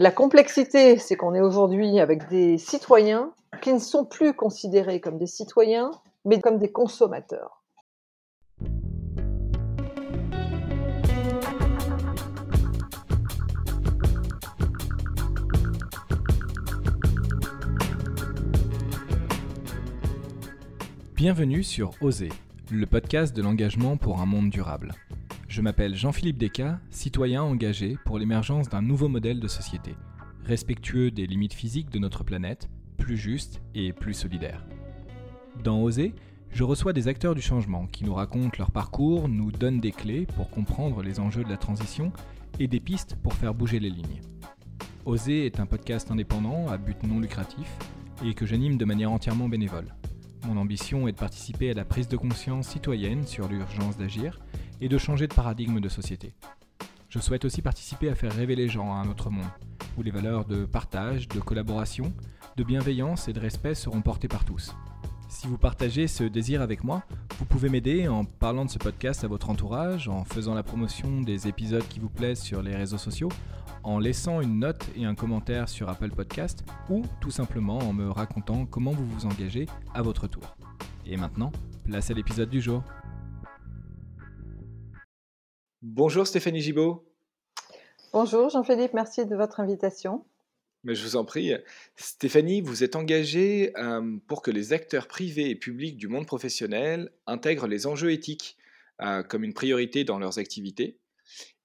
La complexité, c'est qu'on est aujourd'hui avec des citoyens qui ne sont plus considérés comme des citoyens, mais comme des consommateurs. Bienvenue sur Oser, le podcast de l'engagement pour un monde durable. Je m'appelle Jean-Philippe Descas, citoyen engagé pour l'émergence d'un nouveau modèle de société, respectueux des limites physiques de notre planète, plus juste et plus solidaire. Dans Oser, je reçois des acteurs du changement qui nous racontent leur parcours, nous donnent des clés pour comprendre les enjeux de la transition et des pistes pour faire bouger les lignes. Oser est un podcast indépendant à but non lucratif et que j'anime de manière entièrement bénévole. Mon ambition est de participer à la prise de conscience citoyenne sur l'urgence d'agir et de changer de paradigme de société. Je souhaite aussi participer à faire rêver les gens à un autre monde, où les valeurs de partage, de collaboration, de bienveillance et de respect seront portées par tous. Si vous partagez ce désir avec moi, vous pouvez m'aider en parlant de ce podcast à votre entourage, en faisant la promotion des épisodes qui vous plaisent sur les réseaux sociaux, en laissant une note et un commentaire sur Apple Podcast ou tout simplement en me racontant comment vous vous engagez à votre tour. Et maintenant, place à l'épisode du jour. Bonjour Stéphanie Gibaud. Bonjour Jean-Philippe, merci de votre invitation. Mais je vous en prie. Stéphanie, vous êtes engagée euh, pour que les acteurs privés et publics du monde professionnel intègrent les enjeux éthiques euh, comme une priorité dans leurs activités.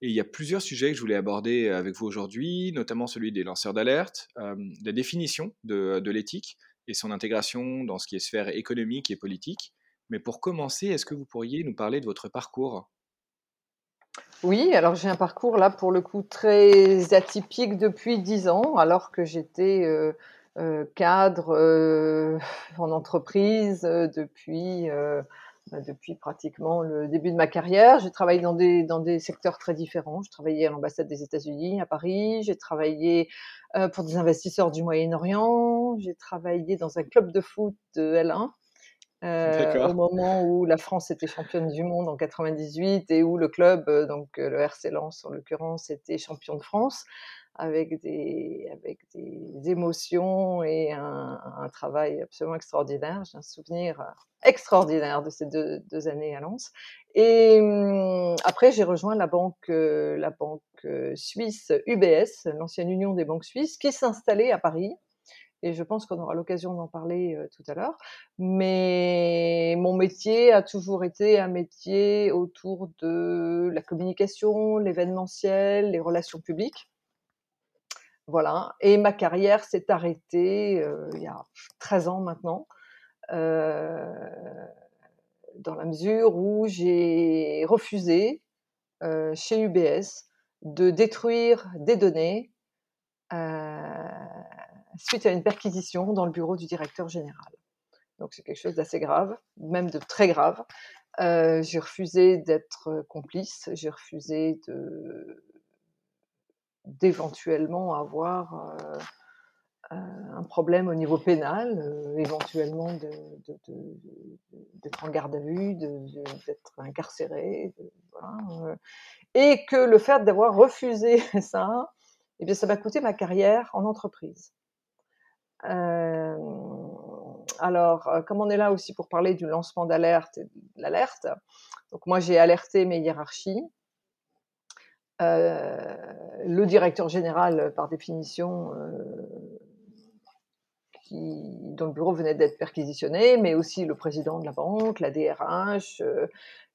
Et il y a plusieurs sujets que je voulais aborder avec vous aujourd'hui, notamment celui des lanceurs d'alerte, euh, la définition de, de l'éthique et son intégration dans ce qui est sphère économique et politique. Mais pour commencer, est-ce que vous pourriez nous parler de votre parcours? Oui, alors j'ai un parcours là pour le coup très atypique depuis dix ans, alors que j'étais euh, euh, cadre euh, en entreprise depuis, depuis pratiquement le début de ma carrière. J'ai travaillé dans des, dans des secteurs très différents. Je travaillais à l'ambassade des États-Unis à Paris, j'ai travaillé pour des investisseurs du Moyen-Orient, j'ai travaillé dans un club de foot de L1. Euh, au moment où la France était championne du monde en 98 et où le club, euh, donc euh, le RC Lens en l'occurrence, était champion de France avec des, avec des émotions et un, travail absolument extraordinaire. J'ai un souvenir extraordinaire de ces deux, deux années à Lens. Et hum, après, j'ai rejoint la banque, la banque suisse UBS, l'ancienne Union des banques suisses, qui s'installait à Paris et je pense qu'on aura l'occasion d'en parler tout à l'heure. Mais mon métier a toujours été un métier autour de la communication, l'événementiel, les relations publiques. Voilà. Et ma carrière s'est arrêtée il y a 13 ans maintenant, dans la mesure où j'ai refusé chez UBS de détruire des données suite à une perquisition dans le bureau du directeur général. Donc c'est quelque chose d'assez grave, même de très grave. Euh, j'ai refusé d'être complice, j'ai refusé d'éventuellement avoir euh, un problème au niveau pénal, euh, éventuellement d'être en garde à vue, d'être incarcéré, et que le fait d'avoir refusé ça, eh bien, ça m'a coûté ma carrière en entreprise. Euh, alors, euh, comme on est là aussi pour parler du lancement d'alerte et de l'alerte, donc moi j'ai alerté mes hiérarchies. Euh, le directeur général, par définition, dont le bureau venait d'être perquisitionné, mais aussi le président de la banque, la DRH,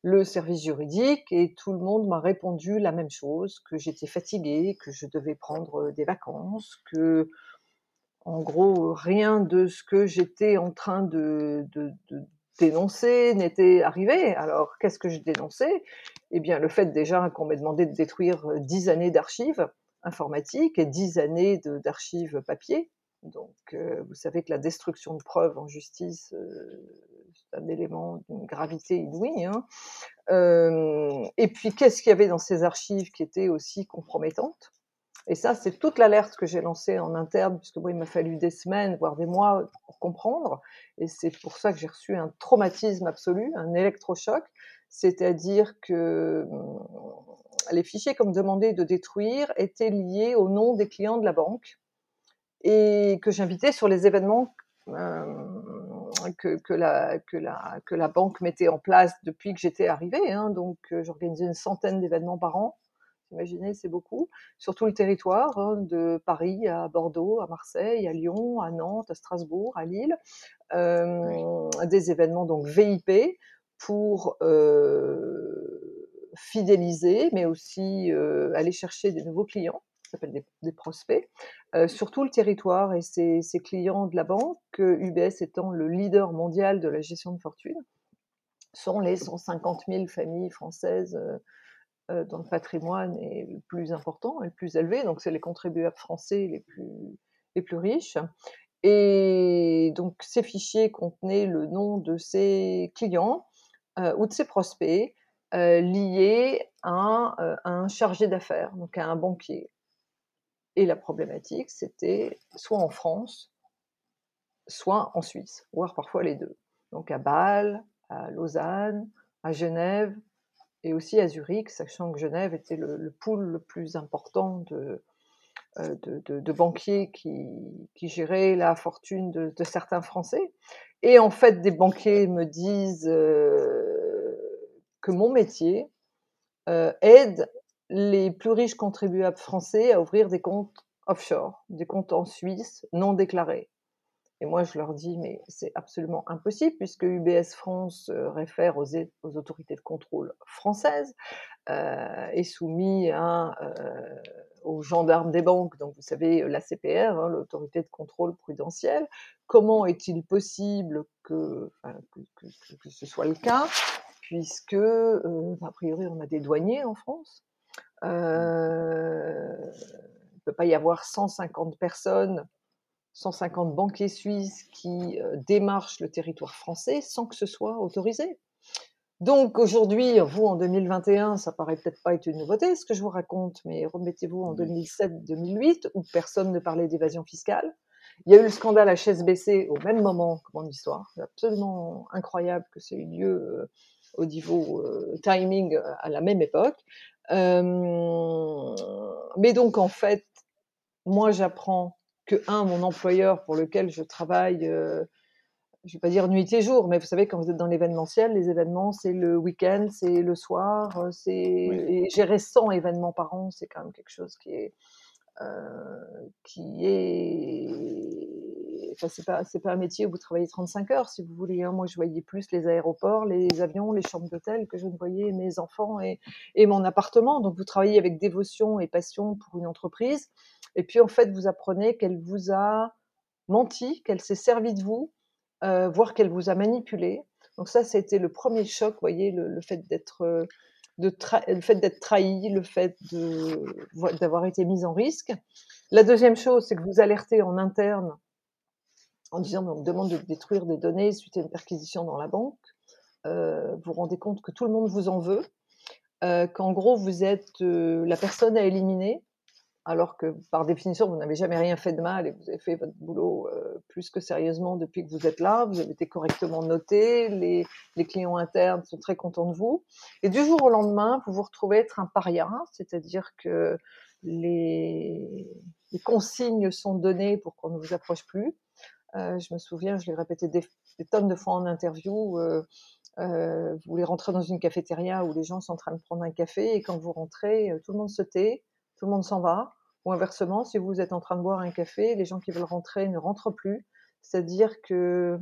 le service juridique, et tout le monde m'a répondu la même chose, que j'étais fatiguée, que je devais prendre des vacances, que en gros, rien de ce que j'étais en train de, dénoncer n'était arrivé. Alors, qu'est-ce que je dénonçais Eh bien, le fait déjà qu'on m'ait demandé de détruire dix années d'archives informatiques et dix années d'archives papier. Donc, euh, vous savez que la destruction de preuves en justice, euh, c'est un élément d'une gravité inouïe. Hein. Euh, et puis, qu'est-ce qu'il y avait dans ces archives qui étaient aussi compromettantes? Et ça, c'est toute l'alerte que j'ai lancée en interne, puisque moi, il m'a fallu des semaines, voire des mois pour comprendre. Et c'est pour ça que j'ai reçu un traumatisme absolu, un électrochoc. C'est-à-dire que les fichiers qu'on me demandait de détruire étaient liés au nom des clients de la banque et que j'invitais sur les événements que, que, la, que, la, que la banque mettait en place depuis que j'étais arrivée. Hein. donc, j'organisais une centaine d'événements par an. Imaginez, c'est beaucoup. Sur tout le territoire, hein, de Paris à Bordeaux, à Marseille, à Lyon, à Nantes, à Strasbourg, à Lille. Euh, des événements donc VIP pour euh, fidéliser, mais aussi euh, aller chercher des nouveaux clients, ça s'appelle des, des, prospects, euh, sur tout le territoire. Et ces, ces clients de la banque, UBS étant le leader mondial de la gestion de fortune, sont les 150 000 familles françaises euh, dont le patrimoine est le plus important et le plus élevé. Donc, c'est les contribuables français les plus, les plus riches. Et donc, ces fichiers contenaient le nom de ces clients euh, ou de ces prospects euh, liés à, à, un chargé d'affaires, donc à un banquier. Et la problématique, c'était soit en France, soit en Suisse, voire parfois les deux. Donc à Bâle, à Lausanne, à Genève et aussi à Zurich, sachant que Genève était le, le pool le plus important de, euh, de, banquiers qui, qui géraient la fortune de, de, certains Français. Et en fait, des banquiers me disent euh, que mon métier euh, aide les plus riches contribuables français à ouvrir des comptes offshore, des comptes en Suisse non déclarés. Et moi, je leur dis, mais c'est absolument impossible puisque UBS France euh, réfère aux, autorités de contrôle françaises, euh, est soumis à, euh, aux gendarmes des banques, donc vous savez, la CPR, hein, l'autorité de contrôle prudentiel. Comment est-il possible que, que, ce soit le cas puisque, euh, a priori, on a des douaniers en France. Il ne peut pas y avoir 150 personnes 150 banquiers suisses qui euh, démarchent le territoire français sans que ce soit autorisé. Donc aujourd'hui, vous en 2021, ça paraît peut-être pas être une nouveauté ce que je vous raconte, mais remettez-vous en 2007-2008 où personne ne parlait d'évasion fiscale. Il y a eu le scandale HSBC au même moment que mon histoire. C'est absolument incroyable que ça ait eu lieu euh, au niveau euh, timing à la même époque. Euh, mais donc en fait, moi j'apprends que un, mon employeur pour lequel je travaille, euh, je vais pas dire nuit et jour, mais vous savez quand vous êtes dans l'événementiel, les événements c'est le week-end, c'est le soir, euh, c'est oui. gérer 100 événements par an, c'est quand même quelque chose qui est euh, qui est, enfin c'est pas c'est pas un métier où vous travaillez 35 heures si vous voulez. Hein. Moi je voyais plus les aéroports, les avions, les chambres d'hôtel que je ne voyais mes enfants et, et mon appartement. Donc vous travaillez avec dévotion et passion pour une entreprise. Et puis en fait, vous apprenez qu'elle vous a menti, qu'elle s'est servie de vous, euh, voire qu'elle vous a manipulé. Donc ça, c'était le premier choc, vous voyez, le, fait d'être euh, le fait d'être trahi, le fait d'avoir été mis en risque. La deuxième chose, c'est que vous alertez en interne en disant on demande de détruire des données suite à une perquisition dans la banque. Euh, vous vous rendez compte que tout le monde vous en veut, qu'en gros vous êtes la personne à éliminer, alors que par définition, vous n'avez jamais rien fait de mal et vous avez fait votre boulot euh, plus que sérieusement depuis que vous êtes là, vous avez été correctement noté, les, clients internes sont très contents de vous. Et du jour au lendemain, vous vous retrouvez être un paria, c'est-à-dire que les, consignes sont données pour qu'on ne vous approche plus. Euh, je me souviens, je l'ai répété des, tonnes de fois en interview, euh, vous voulez rentrer dans une cafétéria où les gens sont en train de prendre un café et quand vous rentrez, tout le monde se tait, tout le monde s'en va. Ou inversement, si vous êtes en train de boire un café, les gens qui veulent rentrer ne rentrent plus. C'est-à-dire que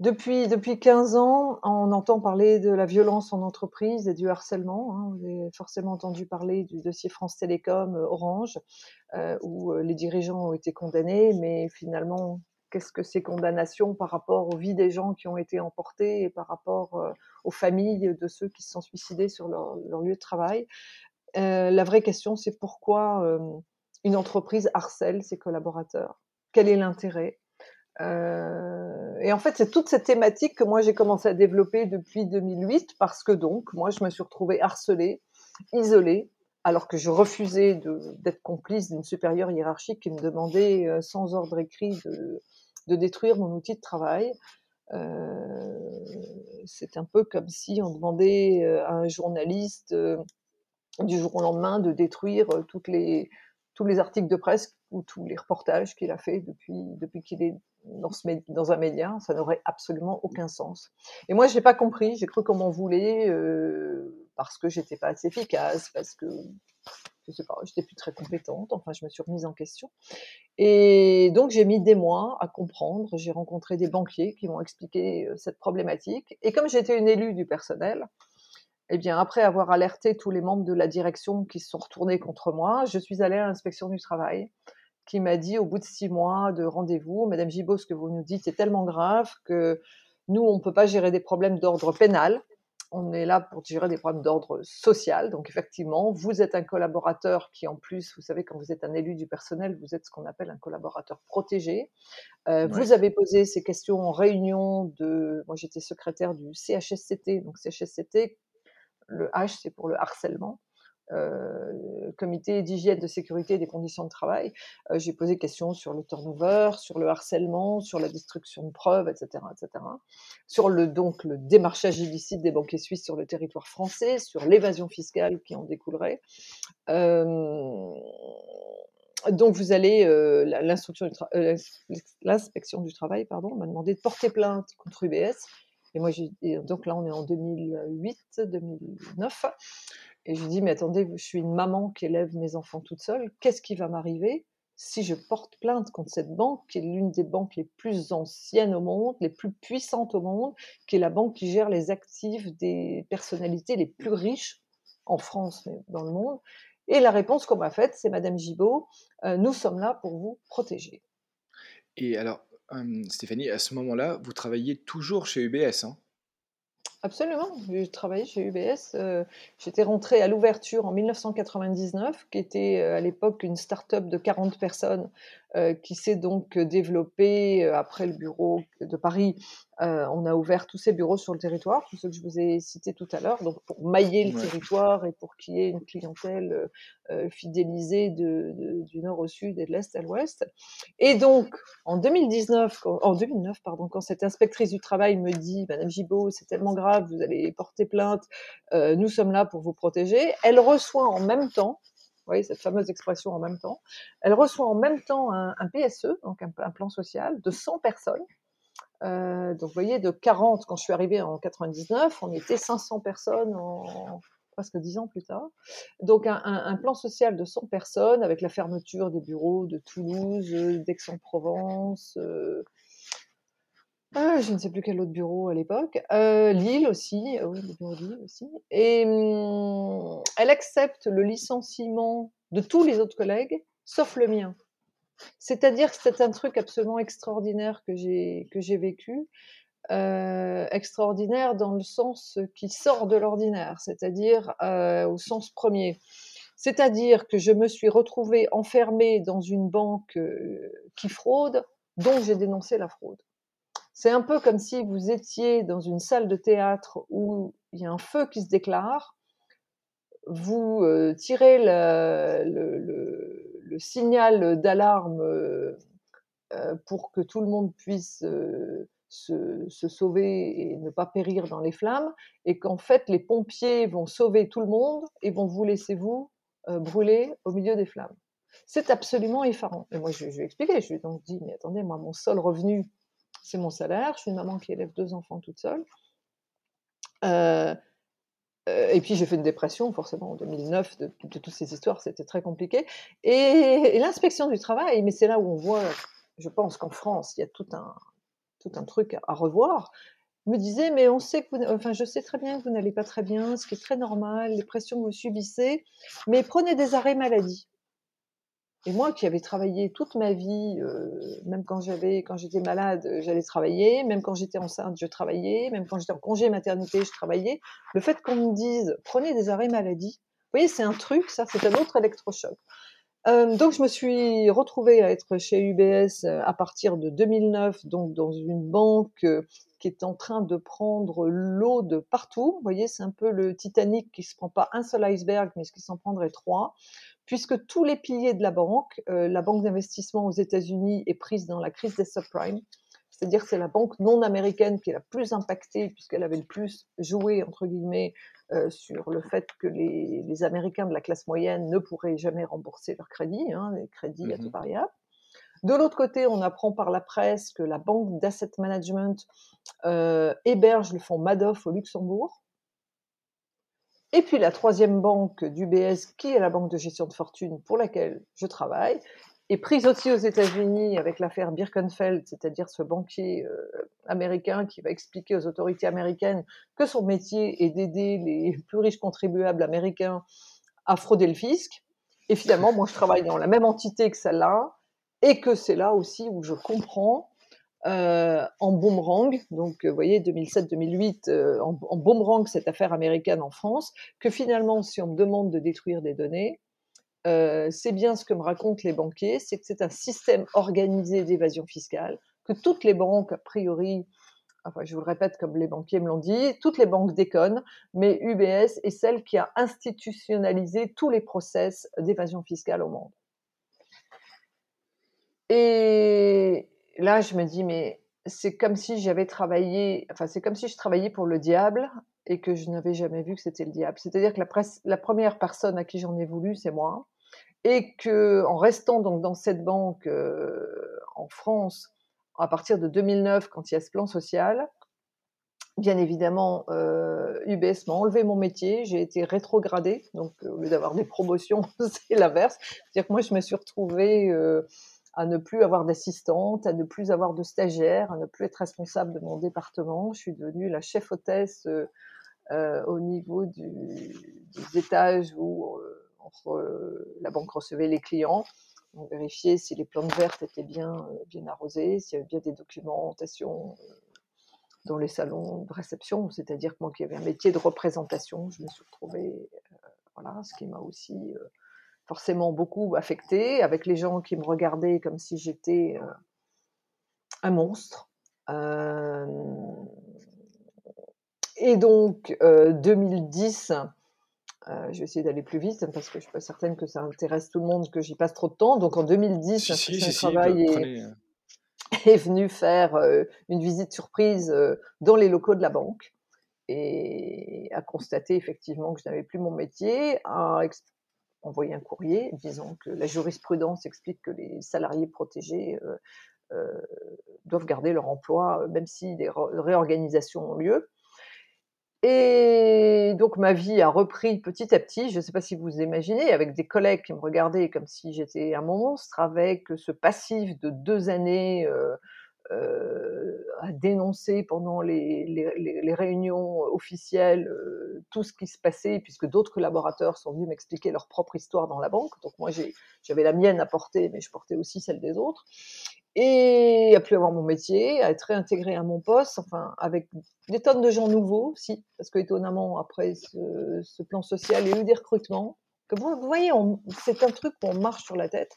depuis, depuis 15 ans, on entend parler de la violence en entreprise et du harcèlement. Hein. Vous avez forcément entendu parler du dossier France Télécom euh, Orange, euh, où euh, les dirigeants ont été condamnés, mais finalement, qu'est-ce que ces condamnations par rapport aux vies des gens qui ont été emportés et par rapport aux familles de ceux qui se sont suicidés sur leur lieu de travail? Euh, la vraie question, c'est pourquoi une entreprise harcèle ses collaborateurs? Quel est l'intérêt? Euh, Et en fait, c'est toute cette thématique que moi j'ai commencé à développer depuis 2008 parce que donc, moi, je me suis retrouvée harcelée, isolée, alors que je refusais d'être complice d'une supérieure hiérarchique qui me demandait sans ordre écrit de, de, détruire mon outil de travail. Euh, c'est un peu comme si on demandait à un journaliste du jour au lendemain de détruire toutes les, tous les articles de presse ou tous les reportages qu'il a fait depuis, depuis qu'il est dans, ce, dans, un média. Ça n'aurait absolument aucun sens. Et moi, je n'ai pas compris. J'ai cru qu'on m'en voulait euh, parce que j'étais pas assez efficace, parce que je sais pas, j'étais plus très compétente. Enfin, je me suis remise en question. Et donc, j'ai mis des mois à comprendre. J'ai rencontré des banquiers qui m'ont expliqué cette problématique. Et comme j'étais une élue du personnel, eh bien, après avoir alerté tous les membres de la direction qui se sont retournés contre moi, je suis allée à l'inspection du travail qui m'a dit au bout de six mois de rendez-vous, Madame Gibault, ce que vous nous dites est tellement grave que nous, on ne peut pas gérer des problèmes d'ordre pénal. On est là pour gérer des problèmes d'ordre social. Donc, effectivement, vous êtes un collaborateur qui, en plus, vous savez, quand vous êtes un élu du personnel, vous êtes ce qu'on appelle un collaborateur protégé. Euh, Vous avez posé ces questions en réunion de. Moi, j'étais secrétaire du CHSCT. Donc, CHSCT, le H, c'est pour le harcèlement. Euh, comité d'hygiène, de sécurité et des conditions de travail. Euh, j'ai posé questions sur le turnover, sur le harcèlement, sur la destruction de preuves, etc., etc. Sur le donc le démarchage illicite des banquiers suisses sur le territoire français, sur l'évasion fiscale qui en découlerait. Euh, donc vous allez, l'instruction, l'inspection du travail, pardon, m'a demandé de porter plainte contre UBS. Et moi, donc là, on est en 2008, 2009. Et je dis, mais attendez, je suis une maman qui élève mes enfants toute seule. Qu'est-ce qui va m'arriver si je porte plainte contre cette banque, qui est l'une des banques les plus anciennes au monde, les plus puissantes au monde, qui est la banque qui gère les actifs des personnalités les plus riches en France, mais dans le monde Et la réponse qu'on m'a faite, c'est Madame Gibault, euh, nous sommes là pour vous protéger. Et alors, Stéphanie, à ce moment-là, vous travailliez toujours chez UBS, hein? Absolument, j'ai travaillé chez UBS. Euh, j'étais rentrée à l'ouverture en 1999, qui était euh, à l'époque une start-up de 40 personnes qui s'est donc développée après le bureau de Paris. on a ouvert tous ces bureaux sur le territoire, tous ceux que je vous ai cités tout à l'heure, donc pour mailler le territoire et pour qu'il y ait une clientèle fidélisée de, du nord au sud et de l'est à l'ouest. Et donc, en 2019, en 2009, pardon, quand cette inspectrice du travail me dit, Madame Gibault, c'est tellement grave, vous allez porter plainte, nous sommes là pour vous protéger, elle reçoit en même temps vous voyez cette fameuse expression en même temps. Elle reçoit en même temps un, PSE, donc un, plan social, de 100 personnes. Euh, donc vous voyez, de 40, quand je suis arrivée en 99, on était 500 personnes en presque 10 ans plus tard. Donc un, plan social de 100 personnes avec la fermeture des bureaux de Toulouse, d'Aix-en-Provence, euh, ah, je ne sais plus quel autre bureau à l'époque. Euh, Lille aussi, Lille aussi. Et hum, elle accepte le licenciement de tous les autres collègues, sauf le mien. C'est-à-dire que c'est un truc absolument extraordinaire que j'ai que j'ai vécu, euh, extraordinaire dans le sens qui sort de l'ordinaire, c'est-à-dire euh, au sens premier. C'est-à-dire que je me suis retrouvée enfermée dans une banque qui fraude, dont j'ai dénoncé la fraude. C'est un peu comme si vous étiez dans une salle de théâtre où il y a un feu qui se déclare, vous euh, tirez le, signal d'alarme euh, euh, pour que tout le monde puisse se, sauver et ne pas périr dans les flammes, et qu'en fait les pompiers vont sauver tout le monde et vont vous laisser vous brûler au milieu des flammes. C'est absolument effarant. Et moi, je, je lui ai expliqué, je lui ai donc dit, mais attendez, moi, mon seul revenu, c'est mon salaire. Je suis une maman qui élève deux enfants toute seule. Euh, euh, et puis j'ai fait une dépression, forcément, en 2009, de, toutes ces histoires, c'était très compliqué. Et, l'inspection du travail, mais c'est là où on voit, je pense qu'en France, il y a tout un, tout un truc à, revoir, me disait, mais on sait que vous, enfin, je sais très bien que vous n'allez pas très bien, ce qui est très normal, les pressions que vous subissez, mais prenez des arrêts maladie. Et moi qui avais travaillé toute ma vie, euh, même quand j'avais, quand j'étais malade, j'allais travailler, même quand j'étais enceinte, je travaillais, même quand j'étais en congé maternité, je travaillais. Le fait qu'on me dise prenez des arrêts maladie, vous voyez, c'est un truc, ça, c'est un autre électrochoc. Euh, donc je me suis retrouvée à être chez UBS euh, à partir de 2009, donc dans une banque euh, qui est en train de prendre l'eau de partout. Vous voyez, c'est un peu le Titanic qui se prend pas un seul iceberg, mais ce qui s'en prendrait trois puisque tous les piliers de la banque, euh, la banque d'investissement aux États-Unis est prise dans la crise des subprimes, c'est-à-dire que c'est la banque non américaine qui est la plus impactée puisqu'elle avait le plus joué entre guillemets sur le fait que les, Américains de la classe moyenne ne pourraient jamais rembourser leurs crédits, hein, les crédits à tout mmh variable. De l'autre côté, on apprend par la presse que la banque d'asset management héberge le fonds Madoff au Luxembourg. Et puis la troisième banque d'UBS, qui est la banque de gestion de fortune pour laquelle je travaille, est prise aussi aux États-Unis avec l'affaire Birkenfeld, c'est-à-dire ce banquier euh, américain qui va expliquer aux autorités américaines que son métier est d'aider les plus riches contribuables américains à frauder le fisc. Et finalement, moi, je travaille dans la même entité que celle-là, et que c'est là aussi où je comprends euh, en boomerang, donc euh, vous voyez 2007-2008 euh, en, en, boomerang cette affaire américaine en France, que finalement si on me demande de détruire des données, c'est bien ce que me racontent les banquiers, c'est que c'est un système organisé d'évasion fiscale, que toutes les banques a priori, enfin je vous le répète comme les banquiers me l'ont dit, toutes les banques déconnent, mais UBS est celle qui a institutionnalisé tous les process d'évasion fiscale au monde. Et, là, je me dis, mais c'est comme si j'avais travaillé, enfin, c'est comme si je travaillais pour le diable et que je n'avais jamais vu que c'était le diable. C'est-à-dire que la, la, première personne à qui j'en ai voulu, c'est moi. Et que, en restant donc dans cette banque euh, en France, à partir de 2009, quand il y a ce plan social, bien évidemment, euh, UBS m'a enlevé mon métier, j'ai été rétrogradée, donc au lieu d'avoir des promotions, c'est l'inverse. C'est-à-dire que moi, je me suis retrouvée euh, à ne plus avoir d'assistante, à ne plus avoir de stagiaire, à ne plus être responsable de mon département. Je suis devenue la chef hôtesse euh, euh au niveau des étages où euh, la banque recevait les clients. On vérifiait si les plantes vertes étaient bien, bien arrosées, s'il y avait bien des documentations dans les salons de réception, c'est-à-dire que moi qui avais un métier de représentation, je me suis retrouvée, voilà, ce qui m'a aussi forcément beaucoup affectée, avec les gens qui me regardaient comme si j'étais euh, un monstre. Euh, et donc, 2010, euh, je vais essayer d'aller plus vite parce que je ne suis pas certaine que ça intéresse tout le monde, que j'y passe trop de temps. Donc en 2010, un travail est, est, venu faire une visite surprise dans les locaux de la banque et a constaté effectivement que je n'avais plus mon métier, a envoyer un courrier disant que la jurisprudence explique que les salariés protégés euh, euh, doivent garder leur emploi euh, même si des réorganisations ont lieu. Et donc ma vie a repris petit à petit, je ne sais pas si vous imaginez, avec des collègues qui me regardaient comme si j'étais un monstre, avec ce passif de deux années à dénoncer pendant les, réunions officielles euh, tout ce qui se passait, puisque d'autres collaborateurs sont venus m'expliquer leur propre histoire dans la banque. Donc moi, j'avais la mienne à porter, mais je portais aussi celle des autres. Et à plus avoir mon métier, à être réintégré à mon poste, enfin, avec des tonnes de gens nouveaux aussi, parce que étonnamment, après ce, plan social, il y a eu des recrutements. Que vous, vous voyez, c'est un truc où on marche sur la tête.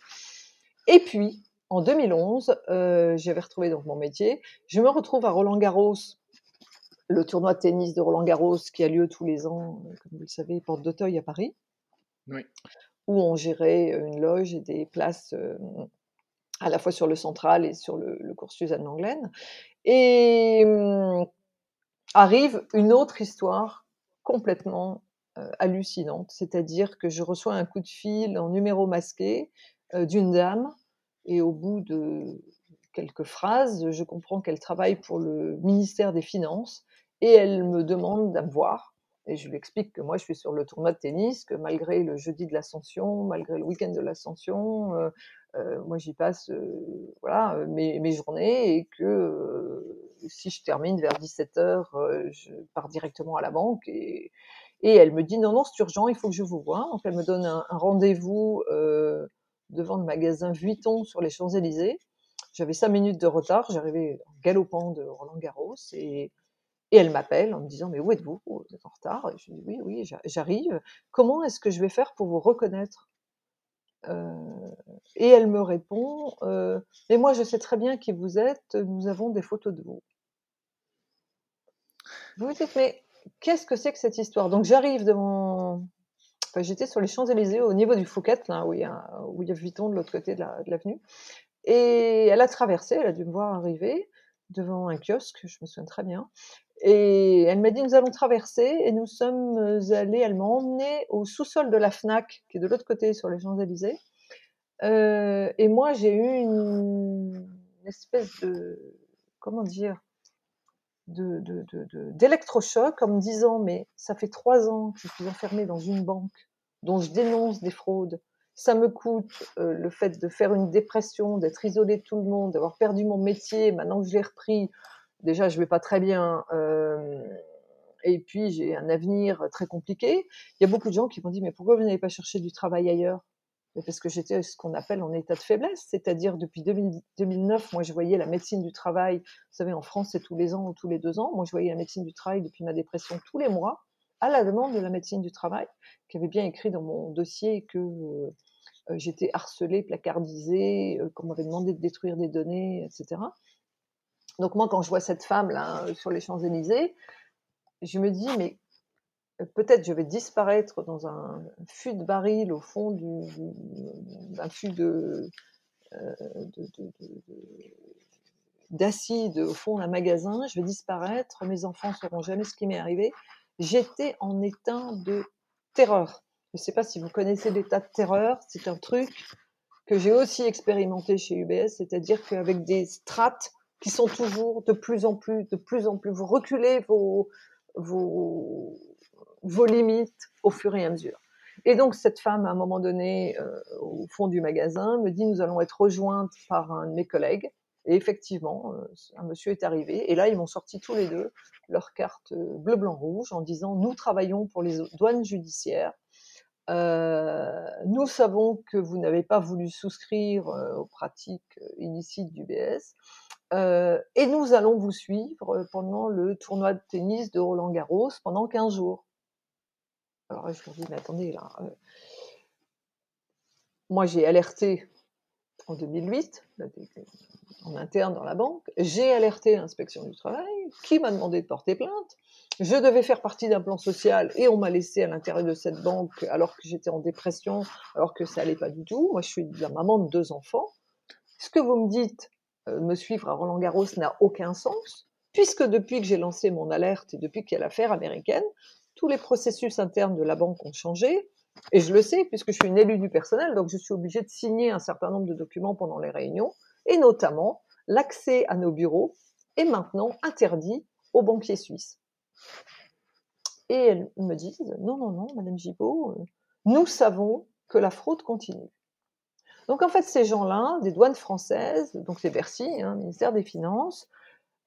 Et puis, en 2011, euh, j'avais retrouvé donc mon métier. Je me retrouve à Roland Garros, le tournoi de tennis de Roland Garros qui a lieu tous les ans, euh, comme vous le savez, porte d'Auteuil à Paris, oui. où on gérait une loge et des places euh, à la fois sur le central et sur le, cours Suzanne Langlaine. Et hum, arrive une autre histoire complètement hallucinante, c'est-à-dire que je reçois un coup de fil en numéro masqué d'une dame et au bout de quelques phrases, je comprends qu'elle travaille pour le ministère des Finances et elle me demande de me voir. Et je lui explique que moi, je suis sur le tournoi de tennis, que malgré le jeudi de l'ascension, malgré le week-end de l'ascension, euh, euh, moi, j'y passe euh, voilà, mes, journées et que si je termine vers 17h, je pars directement à la banque. Et, elle me dit non, non, c'est urgent, il faut que je vous voie. Donc, elle me donne un rendez-vous devant le magasin Vuitton sur les Champs-Élysées. J'avais cinq minutes de retard, j'arrivais galopant de Roland Garros et, et elle m'appelle en me disant mais où êtes-vous? Vous êtes en retard? Et Je dis oui oui j'arrive. Comment est-ce que je vais faire pour vous reconnaître? Euh, Et elle me répond euh, mais moi je sais très bien qui vous êtes. Nous avons des photos de vous. Vous vous dites mais qu'est-ce que c'est que cette histoire? Donc j'arrive devant j'étais sur les Champs-Élysées, au niveau du Fouquet, là, où il y a, où Vuitton de l'autre côté de l'avenue. et elle a traversé, elle a dû me voir arriver devant un kiosque, je me souviens très bien. Et elle m'a dit, nous allons traverser, et nous sommes allés, elle m'a emmené au sous-sol de la FNAC, qui est de l'autre côté, sur les Champs-Élysées. Euh, et moi, j'ai eu une, espèce de, comment dire, d'électrochoc en me disant, mais ça fait trois ans que je suis enfermée dans une banque dont je dénonce des fraudes. Ça me coûte euh, le fait de faire une dépression, d'être isolée de tout le monde, d'avoir perdu mon métier, maintenant que je l'ai repris, déjà, je vais pas très bien. Euh, et puis, j'ai un avenir très compliqué. Il y a beaucoup de gens qui m'ont dit, mais pourquoi vous n'avez pas cherché du travail ailleurs? Parce que j'étais ce qu'on appelle en état de faiblesse, c'est-à-dire depuis 2009, moi je voyais la médecine du travail, vous savez en France c'est tous les ans ou tous les deux ans, moi je voyais la médecine du travail depuis ma dépression tous les mois, à la demande de la médecine du travail, qui avait bien écrit dans mon dossier que euh, j'étais harcelée, placardisée, euh, qu'on m'avait demandé de détruire des données, etc. Donc moi, quand je vois cette femme-là euh, sur les Champs-Élysées, je me dis, mais euh, peut-être je vais disparaître dans un fût de baril au fond d'un fût euh, d'acide au fond d'un magasin, je vais disparaître, mes enfants ne sauront jamais ce qui m'est arrivé. J'étais en état de terreur. Je ne sais pas si vous connaissez l'état de terreur, c'est un truc que j'ai aussi expérimenté chez UBS, c'est-à-dire qu'avec des strates qui sont toujours de plus en plus, de plus en plus. Vous reculez vos, vos, vos limites au fur et à mesure. Et donc cette femme, à un moment donné, euh, au fond du magasin, me dit nous allons être rejointes par un de mes collègues. Et effectivement, euh, un monsieur est arrivé. Et là, ils m'ont sorti tous les deux leur carte euh, bleu, blanc, rouge en disant nous travaillons pour les douanes judiciaires. nous savons que vous n'avez pas voulu souscrire aux pratiques illicites du BS. Et nous allons vous suivre pendant le tournoi de tennis de Roland Garros pendant 15 jours. Alors je leur dis, mais attendez, là, euh, moi j'ai alerté en 2008, en interne dans la banque, j'ai alerté l'inspection du travail qui m'a demandé de porter plainte. Je devais faire partie d'un plan social et on m'a laissé à l'intérieur de cette banque alors que j'étais en dépression, alors que ça allait pas du tout. Moi je suis la maman de deux enfants. Ce que vous me dites, euh, me suivre à Roland Garros n'a aucun sens, puisque depuis que j'ai lancé mon alerte et depuis qu'il y a l'affaire américaine, tous les processus internes de la banque ont changé. Et je le sais, puisque je suis une élue du personnel, donc je suis obligée de signer un certain nombre de documents pendant les réunions, et notamment l'accès à nos bureaux est maintenant interdit aux banquiers suisses. Et elles me disent, non, non, non, Madame Gibault, euh, nous savons que la fraude continue. Donc en fait, ces gens-là, des douanes françaises, donc c'est Bercy, hein, ministère des Finances,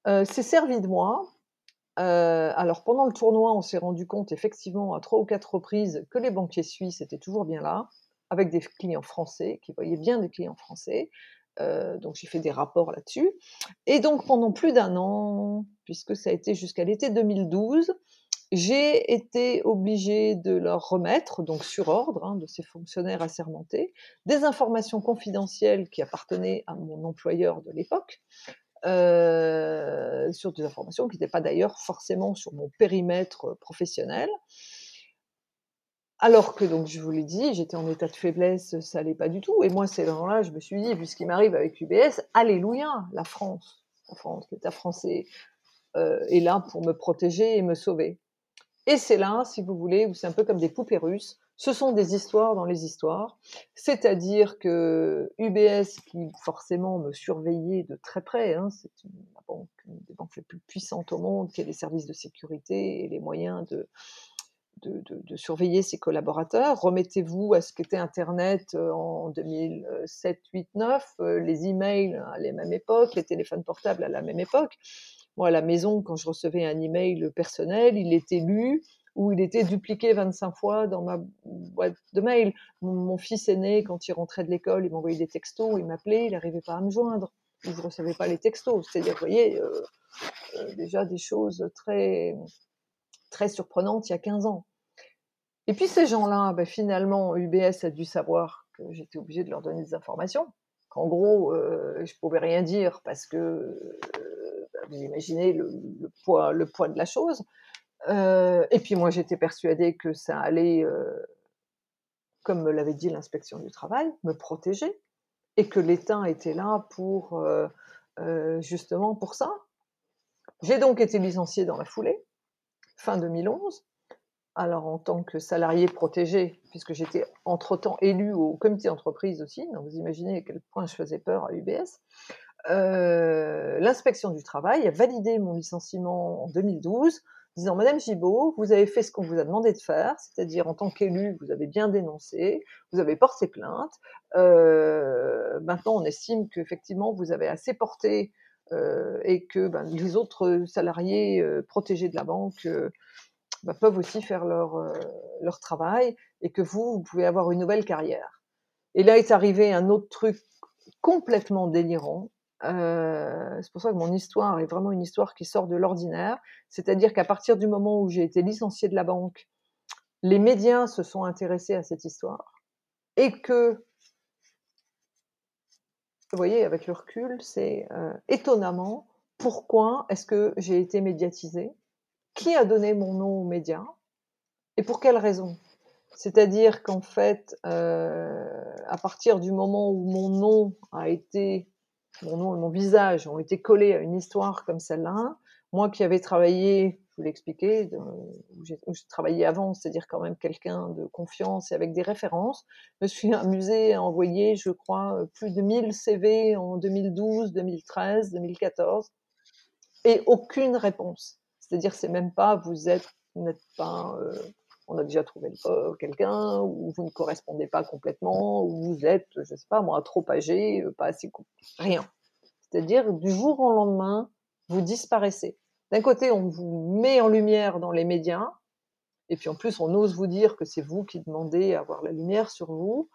euh, s'est servi de moi. Euh, alors pendant le tournoi, on s'est rendu compte effectivement à trois ou quatre reprises que les banquiers suisses étaient toujours bien là, avec des clients français, qui voyaient bien des clients français. Euh, donc j'ai fait des rapports là-dessus. Et donc pendant plus d'un an, puisque ça a été jusqu'à l'été 2012, j'ai été obligée de leur remettre, donc sur ordre hein, de ces fonctionnaires assermentés, des informations confidentielles qui appartenaient à mon employeur de l'époque, euh, sur des informations qui n'étaient pas d'ailleurs forcément sur mon périmètre professionnel. Alors que, donc, je vous l'ai dit, j'étais en état de faiblesse, ça n'allait pas du tout. Et moi, ces gens-là, je me suis dit, vu ce m'arrive avec UBS, alléluia, la France, la France, l'État français euh, est là pour me protéger et me sauver. Et c'est là, si vous voulez, où c'est un peu comme des poupées russes. Ce sont des histoires dans les histoires. C'est-à-dire que UBS, qui forcément me surveillait de très près, hein, c'est une, banque, une des banques les plus puissantes au monde, qui a les services de sécurité et les moyens de, de, surveiller ses collaborateurs. Remettez-vous à ce qu'était Internet euh, en 2007, 8, 9, les emails à la même époque, les téléphones portables à la même époque. Moi, à la maison, quand je recevais un email personnel, il était lu ou il était dupliqué 25 fois dans ma boîte de mail. Mon, fils aîné, quand il rentrait de l'école, il m'envoyait des textos, il m'appelait, il n'arrivait pas à me joindre. Je ne recevais pas les textos. C'est-à-dire, vous voyez, euh, euh, déjà des choses très, très surprenantes il y a 15 ans. Et puis ces gens-là, ben, finalement, UBS a dû savoir que j'étais obligée de leur donner des informations. Qu'en gros, euh, je pouvais rien dire parce que vous imaginez le poids de la chose. Euh, et puis moi, j'étais persuadée que ça allait, euh, comme me l'avait dit l'inspection du travail, me protéger, et que l'État était là pour euh, justement pour ça. J'ai donc été licenciée dans la foulée, fin 2011. Alors en tant que salarié protégé, puisque j'étais entre-temps élue au comité d'entreprise aussi, donc vous imaginez à quel point je faisais peur à UBS. L'inspection du travail a validé mon licenciement en 2012, disant Madame Gibault, vous avez fait ce qu'on vous a demandé de faire, c'est-à-dire en tant qu'élu, vous avez bien dénoncé, vous avez porté plainte. Euh, maintenant, on estime qu'effectivement, vous avez assez porté euh, et que ben, les autres salariés protégés de la banque bah, peuvent aussi faire leur, leur travail et que vous, vous pouvez avoir une nouvelle carrière. Et là est arrivé un autre truc complètement délirant, euh, c'est pour ça que mon histoire est vraiment une histoire qui sort de l'ordinaire. C'est-à-dire qu'à partir du moment où j'ai été licenciée de la banque, les médias se sont intéressés à cette histoire et que, vous voyez, avec le recul, c'est euh, étonnamment pourquoi est-ce que j'ai été médiatisée, qui a donné mon nom aux médias? Et pour quelle raison? C'est-à-dire qu'en fait, euh, à partir du moment où mon nom a été mon nom et mon visage ont été collés à une histoire comme celle-là. Moi qui avais travaillé, je vous l'expliquais, où j'ai travaillé avant, c'est-à-dire quand même quelqu'un de confiance et avec des références, je me suis amusée à envoyer, je crois, plus de 1000 CV en 2012, 2013, 2014, et aucune réponse. C'est-à-dire, c'est même pas, vous êtes, n'êtes pas, euh, on a déjà trouvé quelqu'un, ou vous ne correspondez pas complètement, ou vous êtes, je sais pas moi, trop âgé, pas assez, rien. C'est-à-dire, du jour au lendemain, vous disparaissez. D'un côté, on vous met en lumière dans les médias, et puis en plus, on ose vous dire que c'est vous qui demandez à avoir la lumière sur vous,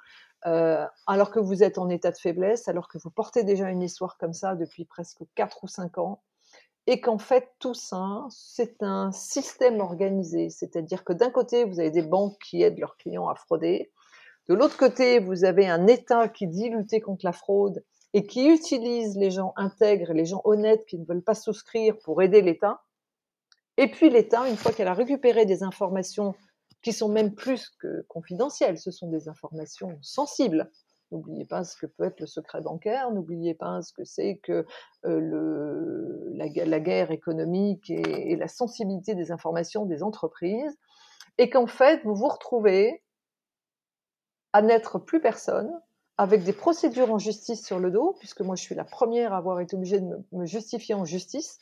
euh, alors que vous êtes en état de faiblesse, alors que vous portez déjà une histoire comme ça depuis presque 4 ou 5 ans, et qu'en fait, tout ça, c'est un système organisé. C'est-à-dire que d'un côté, vous avez des banques qui aident leurs clients à frauder. De l'autre côté, vous avez un État qui dit lutter contre la fraude et qui utilise les gens intègres, les gens honnêtes qui ne veulent pas souscrire pour aider l'État. Et puis l'État, une fois qu'elle a récupéré des informations qui sont même plus que confidentielles, ce sont des informations sensibles, N'oubliez pas ce que peut être le secret bancaire, n'oubliez pas ce que c'est que la, guerre économique et, la sensibilité des informations des entreprises, et qu'en fait, vous vous retrouvez à n'être plus personne, avec des procédures en justice sur le dos, puisque moi je suis la première à avoir été obligée de me, justifier en justice.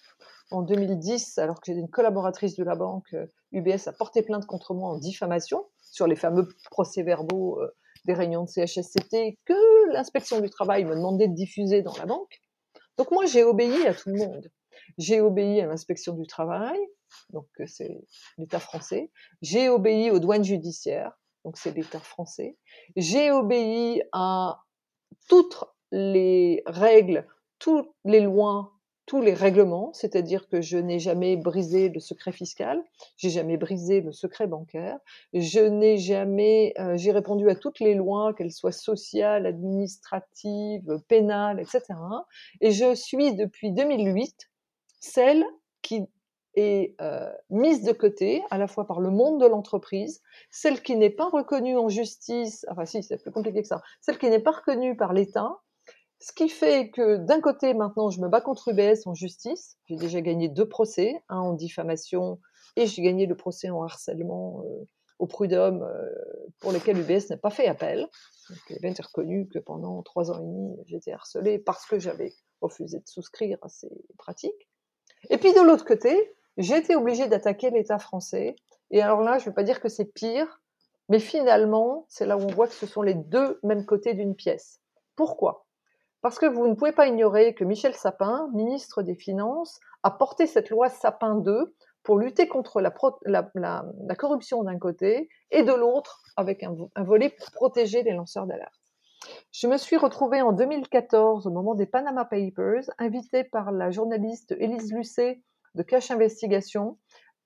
En 2010, alors que j'étais une collaboratrice de la banque, UBS a porté plainte contre moi en diffamation sur les fameux procès-verbaux des réunions de CHSCT que l'inspection du travail me demandait de diffuser dans la banque. Donc moi, j'ai obéi à tout le monde. J'ai obéi à l'inspection du travail, donc euh, c'est l'État français. J'ai obéi aux douanes judiciaires, donc c'est l'État français. J'ai obéi à toutes les règles, toutes les lois tous les règlements, c'est-à-dire que je n'ai jamais brisé le secret fiscal, j'ai jamais brisé le secret bancaire, je n'ai jamais, euh, j'ai répondu à toutes les lois, qu'elles soient sociales, administratives, pénales, etc. Et je suis depuis 2008 celle qui est euh, mise de côté à la fois par le monde de l'entreprise, celle qui n'est pas reconnue en justice, enfin si, c'est plus compliqué que ça, celle qui n'est pas reconnue par l'État, ce qui fait que d'un côté, maintenant, je me bats contre UBS en justice. J'ai déjà gagné deux procès, un en diffamation et j'ai gagné le procès en harcèlement euh, au prud'homme euh, pour lequel UBS n'a pas fait appel. Donc, il a bien reconnu que pendant trois ans et demi, j'étais harcelée parce que j'avais refusé de souscrire à ces pratiques. Et puis de l'autre côté, j'ai été obligée d'attaquer l'État français. Et alors là, je ne veux pas dire que c'est pire, mais finalement, c'est là où on voit que ce sont les deux mêmes côtés d'une pièce. Pourquoi? Parce que vous ne pouvez pas ignorer que Michel Sapin, ministre des Finances, a porté cette loi Sapin 2 pour lutter contre la, corruption d'un côté et de l'autre avec un, volet pour protéger les lanceurs d'alerte. Je me suis retrouvée en 2014, au moment des Panama Papers, invitée par la journaliste Élise Lucet de Cash Investigation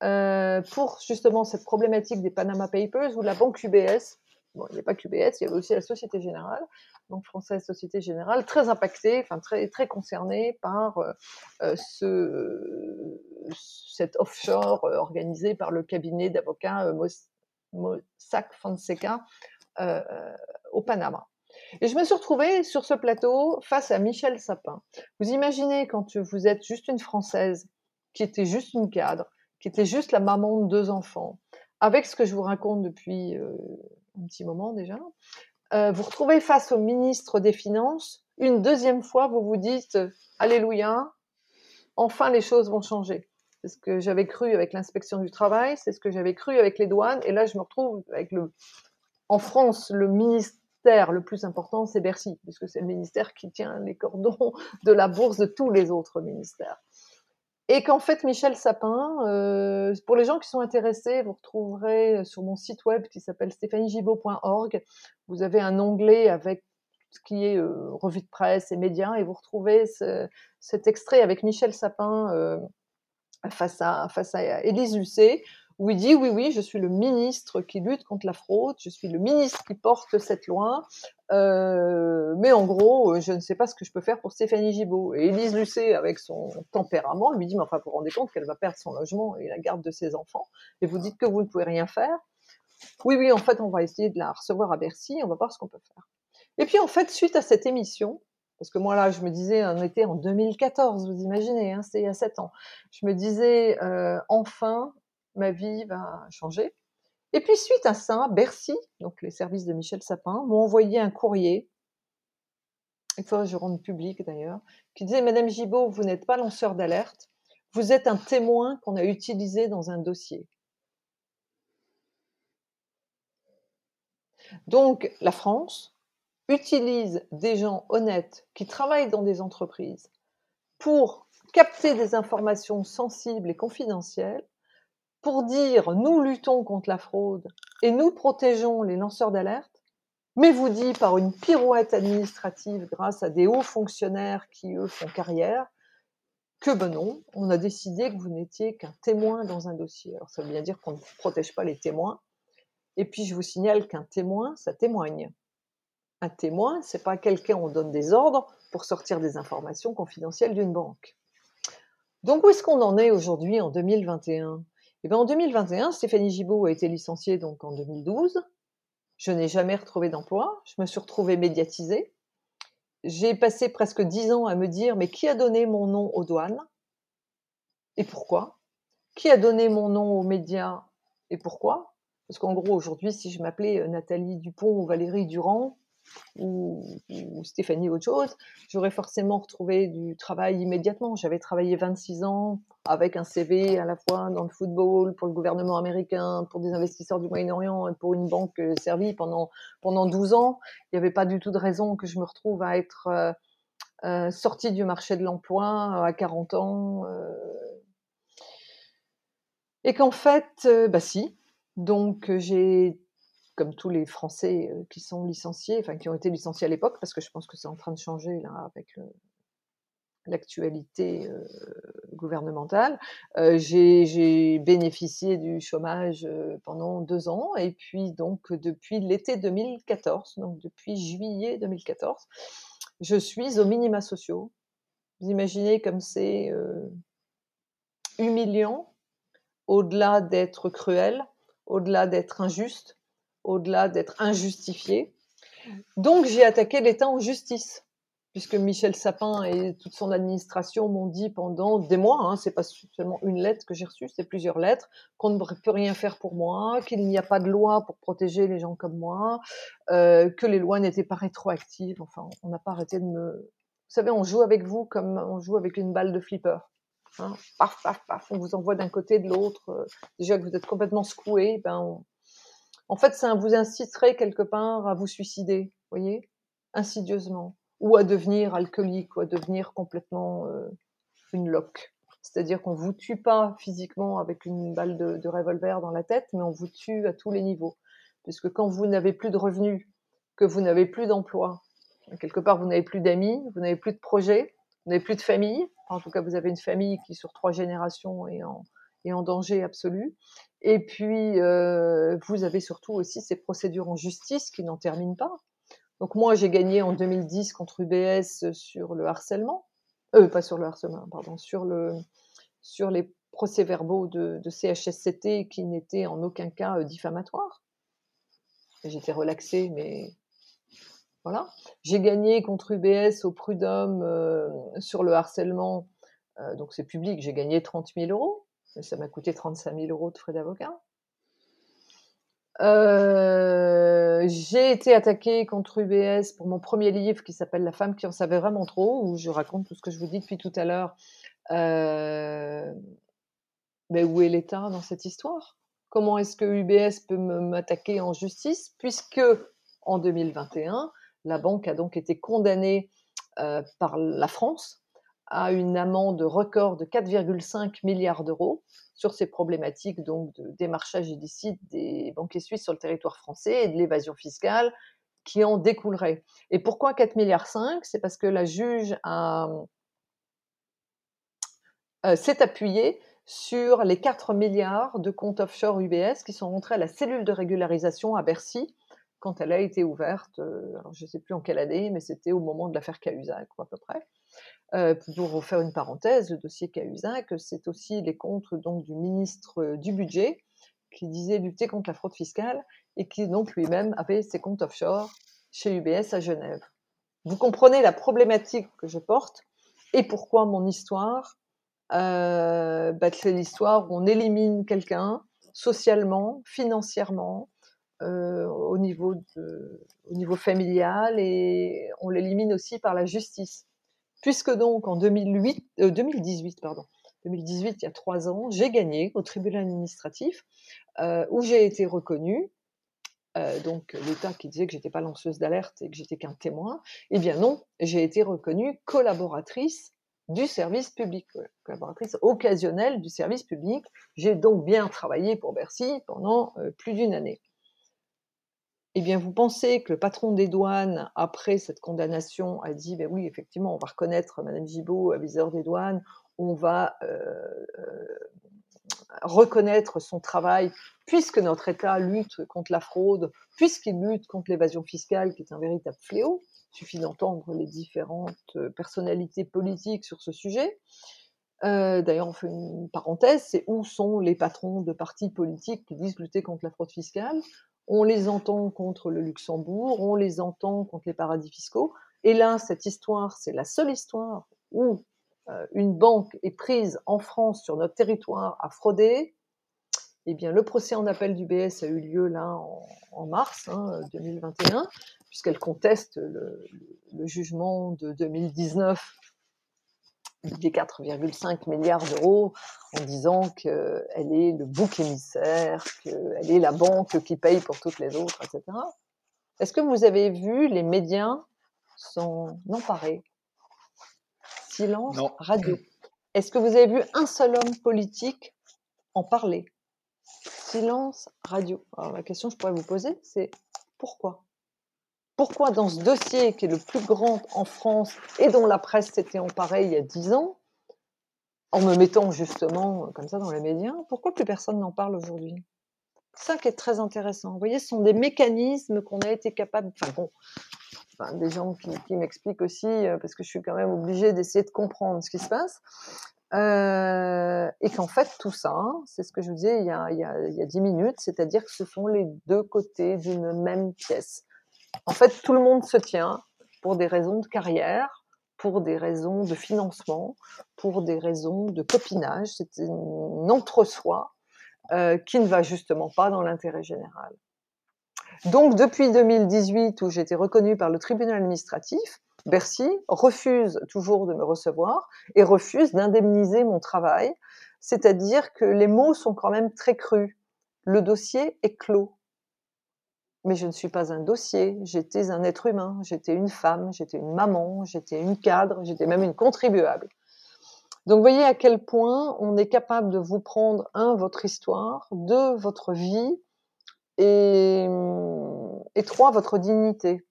euh, pour justement cette problématique des Panama Papers où la banque UBS Bon, il n'y a pas qu'UBS, il y avait aussi la Société Générale, donc Française Société Générale, très impactée, enfin très, très concernée par euh, euh, ce, cet offshore euh, organisé par le cabinet d'avocats Mossack Fonseca au Panama. Et je me suis retrouvée sur ce plateau face à Michel Sapin. Vous imaginez quand vous êtes juste une Française qui était juste une cadre, qui était juste la maman de deux enfants, avec ce que je vous raconte depuis un petit moment déjà, euh, vous retrouvez face au ministre des Finances, une deuxième fois, vous vous dites Alléluia, enfin les choses vont changer. C'est ce que j'avais cru avec l'inspection du travail, c'est ce que j'avais cru avec les douanes, et là je me retrouve avec le. En France, le ministère le plus important, c'est Bercy, puisque c'est le ministère qui tient les cordons de la bourse de tous les autres ministères. Et qu'en fait, Michel Sapin, euh, pour les gens qui sont intéressés, vous retrouverez sur mon site web qui s'appelle stéphaniegibaud.org, vous avez un onglet avec ce qui est euh, revue de presse et médias, et vous retrouvez ce, cet extrait avec Michel Sapin euh, face, à, face à Élise Lucet, où il dit oui, oui, je suis le ministre qui lutte contre la fraude, je suis le ministre qui porte cette loi, euh, mais en gros, euh, je ne sais pas ce que je peux faire pour Stéphanie Gibault. Et Élise Lucet, avec son tempérament, lui dit, mais enfin, vous vous rendez compte qu'elle va perdre son logement et la garde de ses enfants, et vous dites que vous ne pouvez rien faire. Oui, oui, en fait, on va essayer de la recevoir à Bercy, on va voir ce qu'on peut faire. Et puis, en fait, suite à cette émission, parce que moi, là, je me disais, on était en 2014, vous imaginez, hein, c'était il y a sept ans. Je me disais, euh, enfin, ma vie va changer. Et puis suite à ça, Bercy, donc les services de Michel Sapin, m'ont envoyé un courrier, il faut que je rende public d'ailleurs, qui disait Madame Gibault, vous n'êtes pas lanceur d'alerte, vous êtes un témoin qu'on a utilisé dans un dossier. Donc la France utilise des gens honnêtes qui travaillent dans des entreprises pour capter des informations sensibles et confidentielles pour dire nous luttons contre la fraude et nous protégeons les lanceurs d'alerte, mais vous dit par une pirouette administrative grâce à des hauts fonctionnaires qui, eux, font carrière, que ben non, on a décidé que vous n'étiez qu'un témoin dans un dossier. Alors ça veut bien dire qu'on ne protège pas les témoins. Et puis je vous signale qu'un témoin, ça témoigne. Un témoin, c'est pas quelqu'un on donne des ordres pour sortir des informations confidentielles d'une banque. Donc où est-ce qu'on en est aujourd'hui en 2021 et ben, en 2021, Stéphanie Gibault a été licenciée donc en 2012. Je n'ai jamais retrouvé d'emploi. Je me suis retrouvée médiatisée. J'ai passé presque dix ans à me dire mais qui a donné mon nom aux douanes? Et pourquoi? Qui a donné mon nom aux médias? Et pourquoi? Parce qu'en gros, aujourd'hui, si je m'appelais euh, Nathalie Dupont ou Valérie Durand, ou, Stéphanie autre chose, j'aurais forcément retrouvé du travail immédiatement. J'avais travaillé 26 ans avec un CV à la fois dans le football, pour le gouvernement américain, pour des investisseurs du Moyen-Orient et pour une banque euh, servie pendant, pendant 12 ans. Il n'y avait pas du tout de raison que je me retrouve à être euh, euh sortie du marché de l'emploi à 40 ans. Et qu'en fait, bah si. Donc j'ai comme tous les Français qui sont licenciés, enfin qui ont été licenciés à l'époque, parce que je pense que c'est en train de changer là avec l'actualité gouvernementale. J'ai bénéficié du chômage pendant deux ans, et puis donc depuis l'été 2014, donc depuis juillet 2014, je suis aux minima sociaux. Vous imaginez comme c'est humiliant, au-delà d'être cruel, au-delà d'être injuste, au-delà d'être injustifié. Donc j'ai attaqué l'État en justice, puisque Michel Sapin et toute son administration m'ont dit pendant des mois, hein, c'est pas seulement une lettre que j'ai reçue, c'est plusieurs lettres, qu'on ne peut rien faire pour moi, qu'il n'y a pas de loi pour protéger les gens comme moi, euh, que les lois n'étaient pas rétroactives. Enfin, on n'a pas arrêté de me. Vous savez, on joue avec vous comme on joue avec une balle de flipper. Hein. paf, paf, paf, on vous envoie d'un côté de l'autre. Déjà que vous êtes complètement secoué, ben on, en fait, ça vous inciterait quelque part à vous suicider, voyez, insidieusement, ou à devenir alcoolique, ou à devenir complètement euh, une loque. C'est-à-dire qu'on vous tue pas physiquement avec une balle de, revolver dans la tête, mais on vous tue à tous les niveaux. Puisque quand vous n'avez plus de revenus, que vous n'avez plus d'emploi, quelque part vous n'avez plus d'amis, vous n'avez plus de projets, vous n'avez plus de famille. En tout cas, vous avez une famille qui sur trois générations est en, est en danger absolu. Et puis, euh, vous avez surtout aussi ces procédures en justice qui n'en terminent pas. Donc moi, j'ai gagné en 2010 contre UBS sur le harcèlement, euh, pas sur le harcèlement, pardon, sur le sur les procès-verbaux de, de, CHSCT qui n'étaient en aucun cas euh, diffamatoires. J'étais relaxée, mais voilà. J'ai gagné contre UBS au prud'homme euh, sur le harcèlement donc c'est public, j'ai gagné 30 000 euros, ça m'a coûté 35 000 euros de frais d'avocat. j'ai été attaquée contre UBS pour mon premier livre qui s'appelle La femme qui en savait vraiment trop, où je raconte tout ce que je vous dis depuis tout à l'heure. mais où est l'État dans cette histoire? Comment est-ce que UBS peut m'attaquer en justice puisque en 2021, la banque a donc été condamnée par la France à une amende record de 4,5 milliards d'euros sur ces problématiques donc de démarchage illicite des banquiers suisses sur le territoire français et de l'évasion fiscale qui en découlerait. Et pourquoi 4 milliards? 5 C'est parce que la juge s'est appuyée sur les 4 milliards de comptes offshore UBS qui sont rentrés à la cellule de régularisation à Bercy quand elle a été ouverte, euh, je ne sais plus en quelle année, mais c'était au moment de l'affaire Cahuzac, à peu près. Euh, pour refaire une parenthèse, le dossier Cahuzac, c'est aussi les comptes donc, du ministre euh, du Budget qui disait lutter contre la fraude fiscale et qui donc lui-même avait ses comptes offshore chez UBS à Genève. Vous comprenez la problématique que je porte et pourquoi mon histoire, bah, c'est l'histoire où on élimine quelqu'un socialement, financièrement, euh, au, niveau au niveau familial et on l'élimine aussi par la justice. Puisque donc en 2008, 2018, euh, pardon, 2018, il y a trois ans, j'ai gagné au tribunal administratif euh, où j'ai été reconnue. donc l'État qui disait que j'étais pas lanceuse d'alerte et que j'étais qu'un témoin, eh bien non, j'ai été reconnue collaboratrice du service public, collaboratrice occasionnelle du service public. J'ai donc bien travaillé pour Bercy pendant plus d'une année eh bien, vous pensez que le patron des douanes, après cette condamnation, a dit, ben oui, effectivement, on va reconnaître Madame Gibault, aviseur des douanes, on va euh, euh, reconnaître son travail, puisque notre État lutte contre la fraude, puisqu'il lutte contre l'évasion fiscale, qui est un véritable fléau. Il suffit d'entendre les différentes euh, personnalités politiques sur ce sujet. D'ailleurs, on fait une parenthèse, c'est où sont les patrons de partis politiques qui disent lutter contre la fraude fiscale? On les entend contre le Luxembourg, on les entend contre les paradis fiscaux. Et là, cette histoire, c'est la seule histoire où euh, une banque est prise en France sur notre territoire à frauder. Eh bien, le procès en appel du BS a eu lieu là en, mars 2021, hein, puisqu'elle conteste le, le, jugement de 2019 des 4,5 milliards d'euros en disant qu'elle est le bouc émissaire, qu'elle est la banque qui paye pour toutes les autres, etc. Est-ce que vous avez vu les médias s'en emparer? Silence radio. Est-ce que vous avez vu un seul homme politique en parler? Silence radio. Alors la question que je pourrais vous poser, c'est pourquoi? Pourquoi dans ce dossier qui est le plus grand en France et dont la presse s'était emparée il y a dix ans, en me mettant justement comme ça dans les médias, pourquoi plus personne n'en parle aujourd'hui? Ça qui est très intéressant. Vous voyez, ce sont des mécanismes qu'on a été capable, enfin bon, des gens qui, m'expliquent aussi, euh, parce que je suis quand même obligée d'essayer de comprendre ce qui se passe. Euh, et qu'en fait, tout ça, c'est ce que je vous disais il y a, il y a, il y a 10 minutes, c'est-à-dire que ce sont les deux côtés d'une même pièce. En fait, tout le monde se tient pour des raisons de carrière, pour des raisons de financement, pour des raisons de copinage. C'est un entre-soi euh, qui ne va justement pas dans l'intérêt général. Donc, depuis 2018, où été reconnue par le tribunal administratif, Bercy refuse toujours de me recevoir et refuse d'indemniser mon travail. C'est-à-dire que les mots sont quand même très crus. Le dossier est clos mais je ne suis pas un dossier, j'étais un être humain, j'étais une femme, j'étais une maman, j'étais une cadre, j'étais même une contribuable. Donc voyez à quel point on est capable de vous prendre, un, votre histoire, deux, votre vie, et, trois, votre dignité.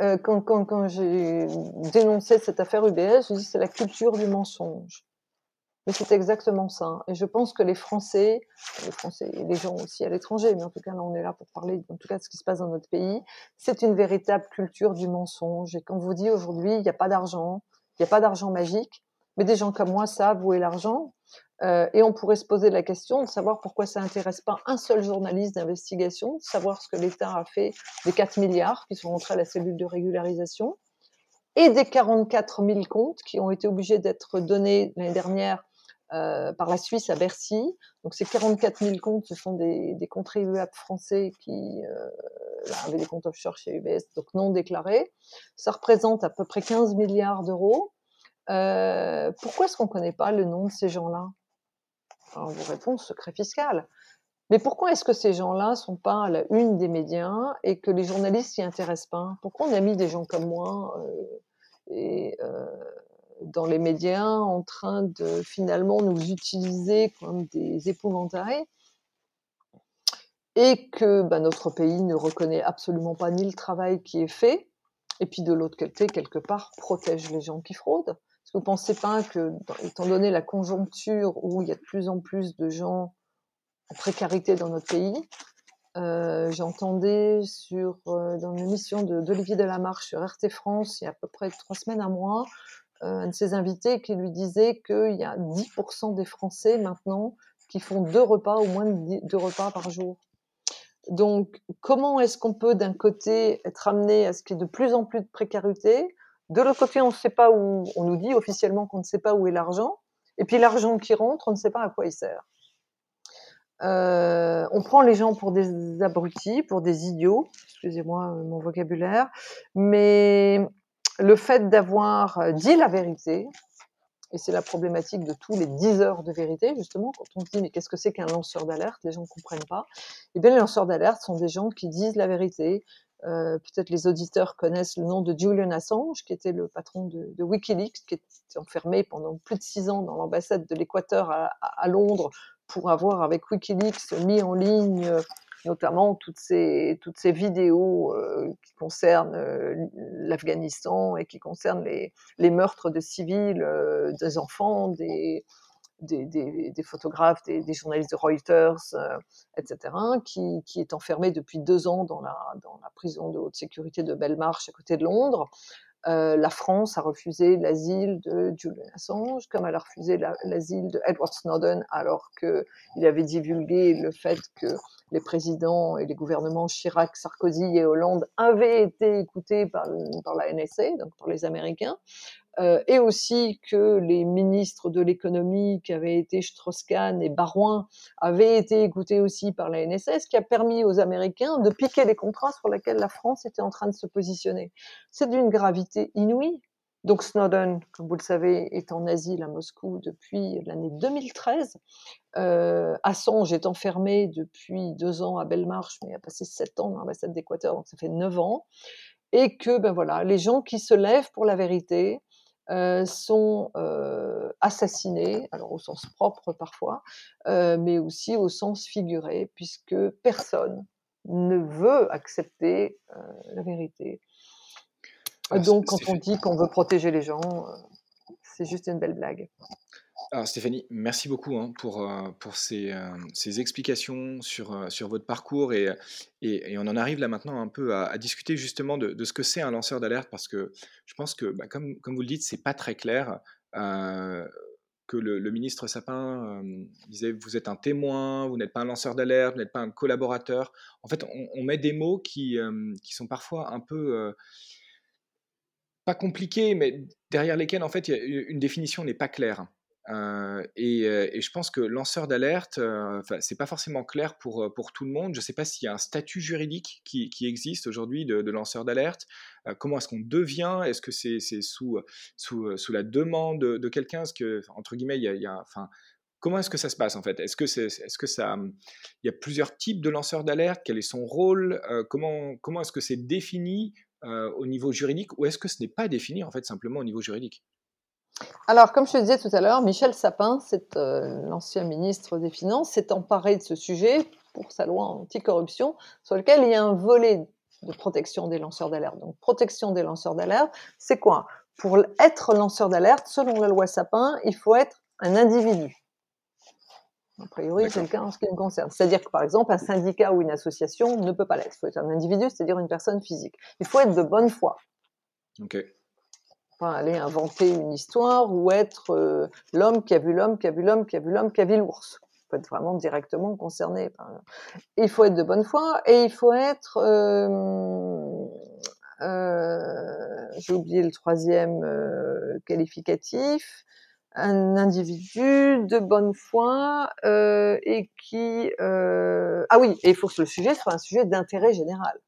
Euh, quand, quand, quand j'ai dénoncé cette affaire UBS, je dis c'est la culture du mensonge. Mais c'est exactement ça. Et je pense que les Français, les Français et les gens aussi à l'étranger, mais en tout cas là on est là pour parler en tout cas de ce qui se passe dans notre pays, c'est une véritable culture du mensonge. Et quand vous dit aujourd'hui il n'y a pas d'argent, il n'y a pas d'argent magique, mais des gens comme moi savent où est l'argent. Euh, et on pourrait se poser la question de savoir pourquoi ça intéresse pas un seul journaliste d'investigation, de savoir ce que l'État a fait des 4 milliards qui sont rentrés à la cellule de régularisation. et des 44 000 comptes qui ont été obligés d'être donnés l'année dernière euh, par la Suisse à Bercy. Donc ces 44 000 comptes, ce sont des, contribuables français qui euh, avaient des comptes offshore chez UBS, donc non déclarés. Ça représente à peu près 15 milliards d'euros. Euh, pourquoi est-ce qu'on ne connaît pas le nom de ces gens-là? Alors, vous répond secret fiscal. Mais pourquoi est-ce que ces gens-là sont pas à la une des médias et que les journalistes s'y intéressent pas? Pourquoi on a mis des gens comme moi et, dans les médias en train de finalement nous utiliser comme des épouvantails et que bah, notre pays ne reconnaît absolument pas ni le travail qui est fait et puis de l'autre côté, quelque part, protège les gens qui fraudent. Est-ce que vous ne pensez pas que, étant donné la conjoncture où il y a de plus en plus de gens en précarité dans notre pays, euh, j'entendais sur euh, dans une émission d'Olivier Delamarche sur RT France il y a à peu près trois semaines, un mois, un de ses invités qui lui disait qu'il y a 10% des Français maintenant qui font deux repas, au moins deux repas par jour. Donc, comment est-ce qu'on peut d'un côté être amené à ce qu'il y ait de plus en plus de précarité? De l'autre côté, on ne sait pas où, on nous dit officiellement qu'on ne sait pas où est l'argent, et puis l'argent qui rentre, on ne sait pas à quoi il sert. Euh, on prend les gens pour des abrutis, pour des idiots, excusez-moi mon vocabulaire, mais le fait d'avoir euh, dit la vérité, et c'est la problématique de tous les 10 heures de vérité, justement, quand on se dit mais qu'est-ce que c'est qu'un lanceur d'alerte, les gens ne comprennent pas. Eh bien, les lanceurs d'alerte sont des gens qui disent la vérité. Euh, peut-être les auditeurs connaissent le nom de Julian Assange, qui était le patron de, Wikileaks, qui était enfermé pendant plus de six ans dans l'ambassade de l'Équateur à, à, Londres pour avoir avec Wikileaks mis en ligne notamment toutes ces, toutes ces vidéos euh, qui concernent euh, l'Afghanistan et qui concernent les, les meurtres de civils, euh, des enfants, des, des, des, photographes, des, journalistes de Reuters, etc., qui, qui, est enfermé depuis deux ans dans la, dans la prison de haute sécurité de Belmarsh à côté de Londres. Euh, la France a refusé l'asile de Julian Assange, comme elle a refusé l'asile de Edward Snowden, alors qu'il avait divulgué le fait que les présidents et les gouvernements Chirac, Sarkozy et Hollande avaient été écoutés par, par la NSA, donc par les Américains. Euh, et aussi que les ministres de l'économie qui avaient été Strauss-Kahn et Barouin avaient été écoutés aussi par la NSS, qui a permis aux Américains de piquer les contrats sur lesquels la France était en train de se positionner. C'est d'une gravité inouïe. Donc Snowden, comme vous le savez, est en asile à Moscou depuis l'année 2013. Euh, Assange est enfermé depuis deux ans à Belmarsh, mais a passé sept ans dans l'ambassade d'Équateur, donc ça fait neuf ans. Et que, ben voilà, les gens qui se lèvent pour la vérité, euh, sont euh, assassinés, alors au sens propre parfois, euh, mais aussi au sens figuré, puisque personne ne veut accepter la vérité. Ah, Donc quand on dit qu'on veut protéger les gens, c'est juste une belle blague. Alors Stéphanie, merci beaucoup hein, pour, euh, pour ces, euh, ces explications sur, euh, sur votre parcours et, et, on en arrive là maintenant un peu à, discuter justement de, ce que c'est un lanceur d'alerte parce que je pense que, bah, comme, comme vous le dites, c'est pas très clair. que le, ministre Sapin disait vous êtes un témoin, vous n'êtes pas un lanceur d'alerte, vous n'êtes pas un collaborateur. En fait, on, on met des mots qui, qui sont parfois un peu pas compliqués, mais derrière lesquels en fait une définition n'est pas claire. Euh, et, je pense que lanceur d'alerte, euh, c'est pas forcément clair pour, pour tout le monde. Je sais pas s'il y a un statut juridique qui, existe aujourd'hui de, lanceur d'alerte. comment est-ce qu'on devient? Est-ce que c'est sous, sous, la demande de, quelqu'un? Que, entre guillemets, il y a, enfin, comment est-ce que ça se passe en fait? Est-ce que, c'est, est-ce que ça, il y a plusieurs types de lanceurs d'alerte? Quel est son rôle? Comment, comment est-ce que c'est défini au niveau juridique? Ou est-ce que ce n'est pas défini en fait simplement au niveau juridique? Alors, comme je te disais tout à l'heure, Michel Sapin, c'est euh, l'ancien ministre des Finances, s'est emparé de ce sujet pour sa loi anticorruption, sur lequel il y a un volet de protection des lanceurs d'alerte. Donc, protection des lanceurs d'alerte, c'est quoi? Pour être lanceur d'alerte, selon la loi Sapin, il faut être un individu. A priori, c'est le cas en ce qui me concerne. C'est-à-dire que, par exemple, un syndicat ou une association ne peut pas l'être. Il faut être un individu, c'est-à-dire une personne physique. Il faut être de bonne foi. Ok aller inventer une histoire ou être euh, l'homme qui a vu l'homme, qui a vu l'homme, qui a vu l'homme, qui a vu l'ours. Il faut être vraiment directement concerné. il faut être de bonne foi et il faut être euh, j'ai oublié le troisième qualificatif, un individu de bonne foi et qui... ah oui, et il faut que le sujet soit un sujet d'intérêt général.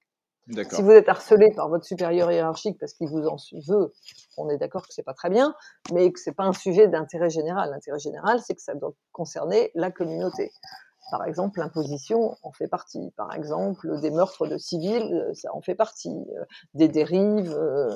Si vous êtes harcelé par votre supérieur hiérarchique parce qu'il vous en veut, on est d'accord que c'est pas très bien, mais que c'est pas un sujet d'intérêt général. L'intérêt général, c'est que ça doit concerner la communauté. Par exemple, l'imposition en fait partie. Par exemple, des meurtres de civils, ça en fait partie. Des dérives euh,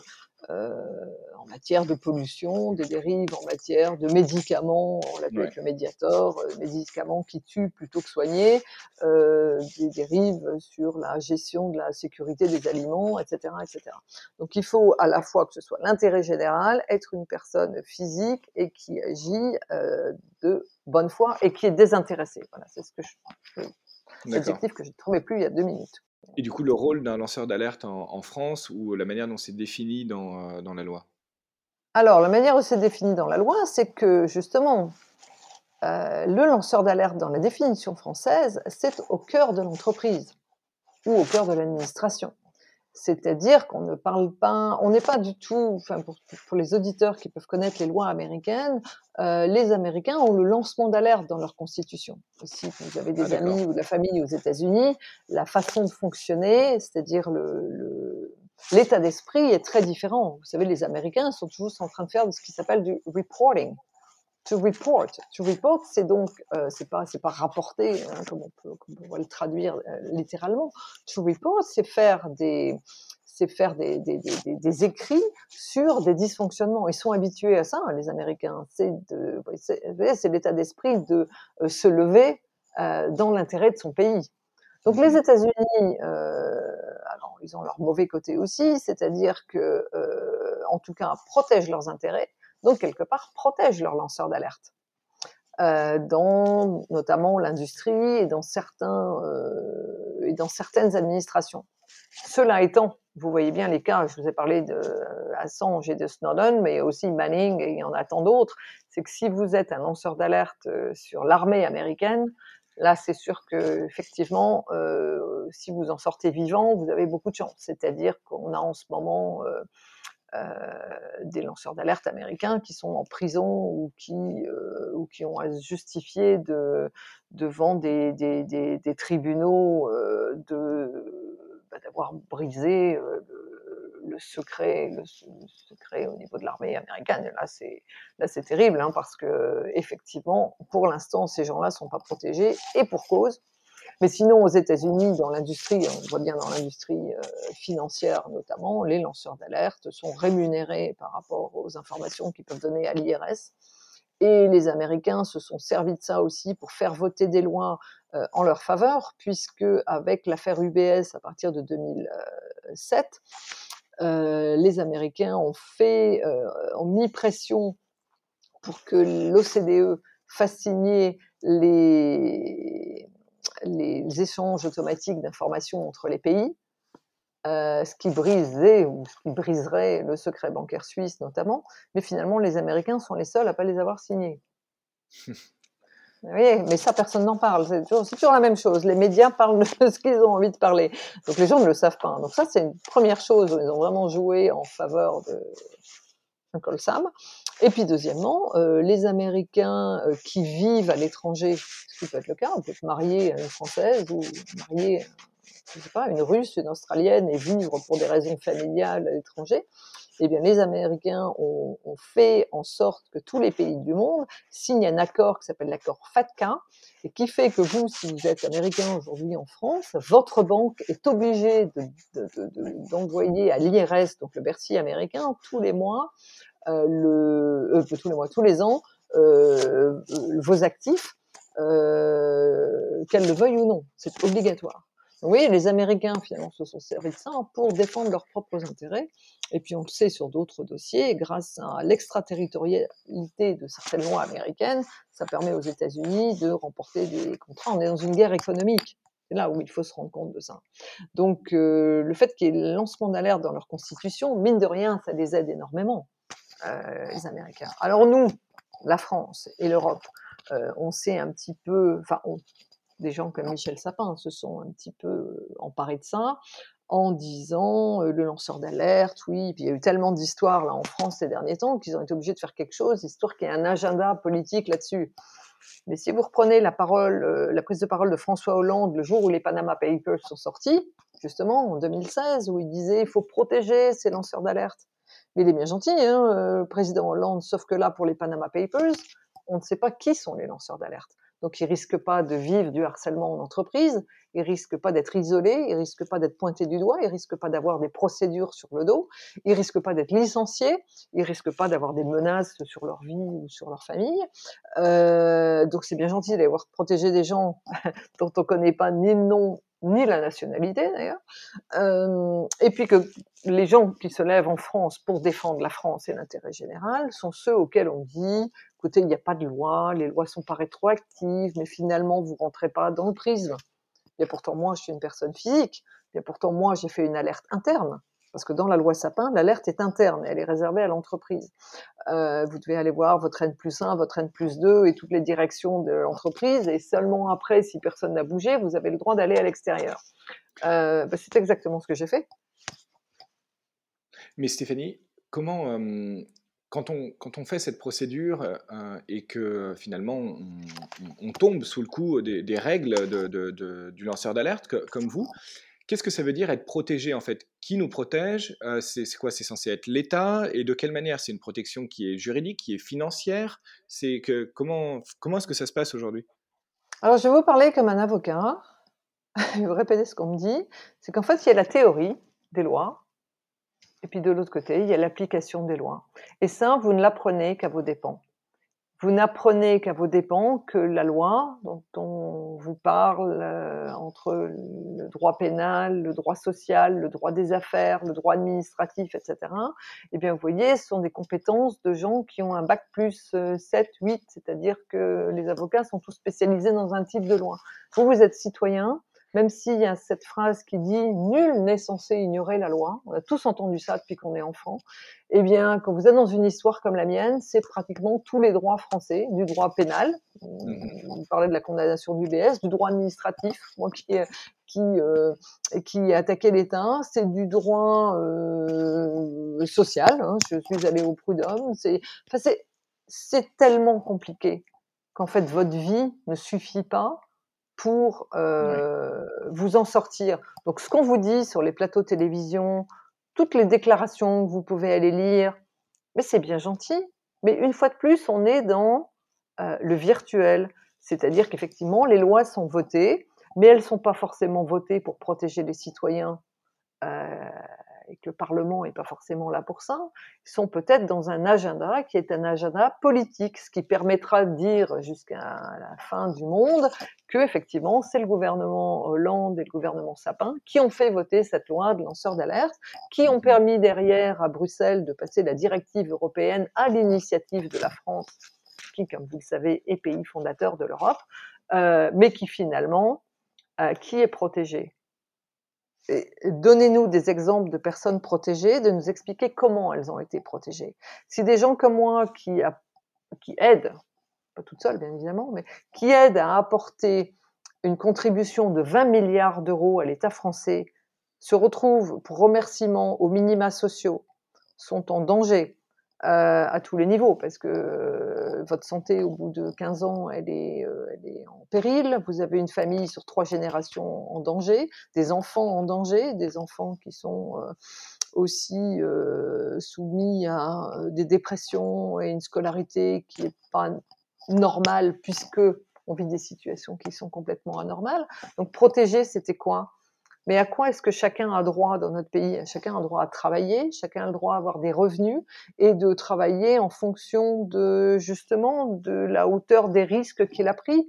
en matière de pollution, des dérives en matière de médicaments, on l'a vu avec le Mediator, euh, médicaments qui tuent plutôt que soigner, euh, des dérives sur la gestion de la sécurité des aliments, etc., etc. Donc il faut à la fois que ce soit l'intérêt général, être une personne physique et qui agit de bonne foi et qui est désintéressée. Voilà, c'est ce que je, l'adjectif que je ne trouvais plus il y a deux minutes. Et du coup, le rôle d'un lanceur d'alerte en, France ou la manière dont c'est défini dans, euh, la loi? Alors, la manière dont c'est défini dans la loi, c'est que justement, euh, le lanceur d'alerte dans la définition française, c'est au cœur de l'entreprise ou au cœur de l'administration. C'est-à-dire qu'on ne parle pas, on n'est pas du tout, enfin pour, pour, les auditeurs qui peuvent connaître les lois américaines, euh, les Américains ont le lancement d'alerte dans leur constitution. Si vous avez des ah, amis ou de la famille aux États-Unis, la façon de fonctionner, c'est-à-dire le, l'état d'esprit est très différent. Vous savez, les Américains sont toujours en train de faire ce qui s'appelle du reporting to report. To report, c'est donc, euh, c'est pas, c'est pas rapporter, hein, comme, on peut, comme on va le traduire euh, littéralement. To report, c'est faire des, c'est faire des, des, des, des, écrits sur des dysfonctionnements. Ils sont habitués à ça, hein, les Américains. C'est, de, c'est, l'état d'esprit de euh, se lever euh, dans l'intérêt de son pays. Donc les mhm. États-Unis, alors ils ont leur mauvais côté aussi, c'est-à-dire que, en tout cas, protègent leurs intérêts donc quelque part protègent leurs lanceurs d'alerte. Euh, dans notamment l'industrie et dans certains euh, et dans certaines administrations. Cela étant, vous voyez bien les cas, je vous ai parlé de Assange et de Snowden, mais aussi Manning et il y en a tant d'autres. C'est que si vous êtes un lanceur d'alerte euh, sur l'armée américaine, là c'est sûr que effectivement, euh, si vous en sortez vivant, vous avez beaucoup de chance. C'est-à-dire qu'on a en ce moment euh, euh, des lanceurs d'alerte américains qui sont en prison ou qui, euh, ou qui ont à se justifier de, devant des, des, des, tribunaux euh, de, bah, d'avoir brisé le secret, le, secret au niveau de l'armée américaine. là, c'est là, c'est terrible, hein, parce que effectivement, pour l'instant, ces gens-là sont pas protégés et pour cause. Mais sinon, aux États-Unis, dans l'industrie, on voit bien dans l'industrie euh, financière notamment, les lanceurs d'alerte sont rémunérés par rapport aux informations qu'ils peuvent donner à l'IRS. Et les Américains se sont servis de ça aussi pour faire voter des lois euh, en leur faveur, puisque avec l'affaire UBS à partir de 2007, euh, les Américains ont fait, ont mis pression pour que l'OCDE fasse signer les, les échanges automatiques d'informations entre les pays, euh, ce qui brisait ou ce qui briserait le secret bancaire suisse notamment, mais finalement les Américains sont les seuls à pas les avoir signés. Oui, mais ça, personne n'en parle. C'est toujours, la même chose. Les médias parlent de ce qu'ils ont envie de parler. Donc les gens ne le savent pas. Donc ça, c'est une première chose ils ont vraiment joué en faveur de Colsam. Et puis deuxièmement, euh, les Américains euh, qui vivent à l'étranger, ce qui peut être le cas, on peut se marier à une Française ou marier, je sais pas, une Russe, une Australienne et vivre pour des raisons familiales à l'étranger. Eh bien, les Américains ont, fait en sorte que tous les pays du monde signent un accord qui s'appelle l'accord FATCA et qui fait que vous, si vous êtes américain aujourd'hui en France, votre banque est obligée d'envoyer de, de, à l'IRS, donc le Bercy américain, tous les mois euh, le, euh, tous les mois, tous les ans, euh, vos actifs, qu'elles le veuillent ou non. C'est obligatoire. oui, les Américains finalement se sont servis de ça pour défendre leurs propres intérêts. Et puis on le sait sur d'autres dossiers, grâce à l'extraterritorialité de certaines lois américaines, ça permet aux États-Unis de remporter des contrats. On est dans une guerre économique. C'est là où il faut se rendre compte de ça. Donc le fait qu'il y ait le lancement d'alerte dans leur constitution, mine de rien, ça les aide énormément. Euh, les Américains. Alors nous, la France et l'Europe, euh, on sait un petit peu, enfin, des gens comme Michel Sapin se sont un petit peu emparés de ça. en disant le lanceur d'alerte, oui, puis il y a eu tellement d'histoires là en France ces derniers temps qu'ils ont été obligés de faire quelque chose, histoire qu'il y ait un agenda politique là-dessus. Mais si vous reprenez la parole, la prise de parole de François Hollande le jour où les Panama Papers sont sortis, justement en 2016, où il disait il faut protéger ces lanceurs d'alerte. Mais il est bien gentil, hein, le président Hollande, sauf que là, pour les Panama Papers, on ne sait pas qui sont les lanceurs d'alerte. Donc, ils risquent pas de vivre du harcèlement en entreprise, ils risquent pas d'être isolés, ils risquent pas d'être pointés du doigt, ils risquent pas d'avoir des procédures sur le dos, ils risquent pas d'être licenciés, ils risquent pas d'avoir des menaces sur leur vie ou sur leur famille. Euh, donc, c'est bien gentil d'avoir protégé des gens dont on connaît pas ni le nom ni la nationalité d'ailleurs. Euh, et puis que les gens qui se lèvent en France pour défendre la France et l'intérêt général sont ceux auxquels on dit écoutez, il n'y a pas de loi, les lois sont pas rétroactives, mais finalement, vous rentrez pas dans le prisme. Et pourtant, moi, je suis une personne physique. Et pourtant, moi, j'ai fait une alerte interne. Parce que dans la loi Sapin, l'alerte est interne elle est réservée à l'entreprise. Euh, vous devez aller voir votre N plus 1, votre N plus 2 et toutes les directions de l'entreprise. Et seulement après, si personne n'a bougé, vous avez le droit d'aller à l'extérieur. Euh, bah, c'est exactement ce que j'ai fait. Mais Stéphanie, comment, euh, quand on, quand on fait cette procédure et que finalement on, tombe sous le coup des, règles du lanceur d'alerte comme vous, qu'est-ce que ça veut dire être protégé en fait? Qui nous protège? Euh, C'est quoi? C'est censé être l'État? Et de quelle manière? C'est une protection qui est juridique, qui est financière? C'est que comment comment est-ce que ça se passe aujourd'hui? Alors je vais vous parler comme un avocat. je vais vous répéter ce qu'on me dit. C'est qu'en fait il y a la théorie des lois et puis de l'autre côté, il y a l'application des lois. Et ça, vous ne l'apprenez qu'à vos dépens. Vous n'apprenez qu'à vos dépens que la loi dont on vous parle euh, entre le droit pénal, le droit social, le droit des affaires, le droit administratif, etc. Eh bien, vous voyez, ce sont des compétences de gens qui ont un bac plus 7, 8, c'est-à-dire que les avocats sont tous spécialisés dans un type de loi. Vous, vous êtes citoyen, même s'il y a cette phrase qui dit nul n'est censé ignorer la loi, on a tous entendu ça depuis qu'on est enfant, eh bien, quand vous êtes dans une histoire comme la mienne, c'est pratiquement tous les droits français, du droit pénal, mmh. on parlait de la condamnation du BS, du droit administratif, moi qui, qui, euh, qui attaqué l'État, c'est du droit euh, social, hein, je suis allée au prud'homme, c'est, enfin, c'est tellement compliqué qu'en fait votre vie ne suffit pas pour euh, vous en sortir. Donc, ce qu'on vous dit sur les plateaux de télévision, toutes les déclarations que vous pouvez aller lire, mais c'est bien gentil. Mais une fois de plus, on est dans euh, le virtuel, c'est-à-dire qu'effectivement, les lois sont votées, mais elles ne sont pas forcément votées pour protéger les citoyens euh, et que le Parlement n'est pas forcément là pour ça, ils sont peut-être dans un agenda qui est un agenda politique, ce qui permettra de dire jusqu'à la fin du monde que effectivement c'est le gouvernement Hollande et le gouvernement Sapin qui ont fait voter cette loi de lanceur d'alerte, qui ont permis derrière à Bruxelles de passer la directive européenne à l'initiative de la France, qui, comme vous le savez, est pays fondateur de l'Europe, euh, mais qui finalement, euh, qui est protégé donnez-nous des exemples de personnes protégées, de nous expliquer comment elles ont été protégées. Si des gens comme moi qui, aident, pas toute seule bien évidemment, mais qui aident à apporter une contribution de 20 milliards d'euros à l'État français, se retrouvent pour remerciement aux minima sociaux, sont en danger, à tous les niveaux, parce que euh, votre santé, au bout de 15 ans, elle est, euh, elle est en péril. Vous avez une famille sur trois générations en danger, des enfants en danger, des enfants qui sont aussi soumis à des dépressions et une scolarité qui n'est pas normale, puisque on vit des situations qui sont complètement anormales. Donc protéger, c'était quoi? Mais à quoi est-ce que chacun a droit dans notre pays? Chacun a droit à travailler, chacun a le droit à avoir des revenus et de travailler en fonction de justement de la hauteur des risques qu'il a pris.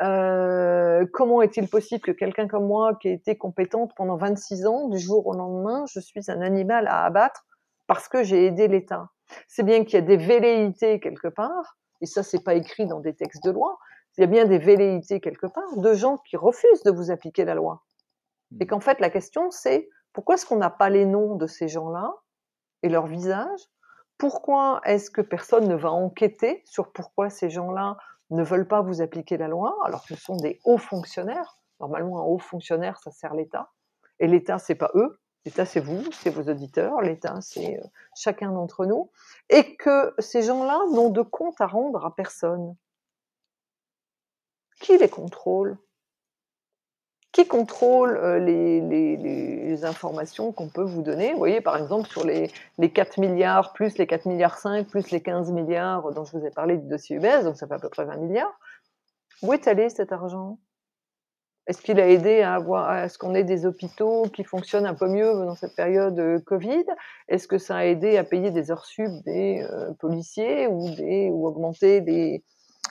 Euh, comment est-il possible que quelqu'un comme moi, qui a été compétente pendant 26 ans, du jour au lendemain, je suis un animal à abattre parce que j'ai aidé l'État? C'est bien qu'il y a des velléités quelque part, et ça c'est pas écrit dans des textes de loi. Il y a bien des velléités quelque part de gens qui refusent de vous appliquer la loi. Et qu'en fait, la question, c'est pourquoi est-ce qu'on n'a pas les noms de ces gens-là et leurs visages Pourquoi est-ce que personne ne va enquêter sur pourquoi ces gens-là ne veulent pas vous appliquer la loi alors que ce sont des hauts fonctionnaires? Normalement, un haut fonctionnaire, ça sert l'État. Et l'État, c'est pas eux. L'État, c'est vous, c'est vos auditeurs. L'État, c'est euh, chacun d'entre nous. Et que ces gens-là n'ont de compte à rendre à personne. Qui les contrôle? Qui contrôle euh, les, informations qu'on peut vous donner? Vous voyez, par exemple, sur les, 4 milliards, plus les 4 milliards 5, plus les 15 milliards dont je vous ai parlé du dossier UBS, donc ça fait à peu près 20 milliards. Où est allé cet argent? Est-ce qu'il a aidé à, avoir, à ce qu'on ait des hôpitaux qui fonctionnent un peu mieux dans cette période euh, Covid? Est-ce que ça a aidé à payer des heures sub des euh, policiers ou, des, ou augmenter des,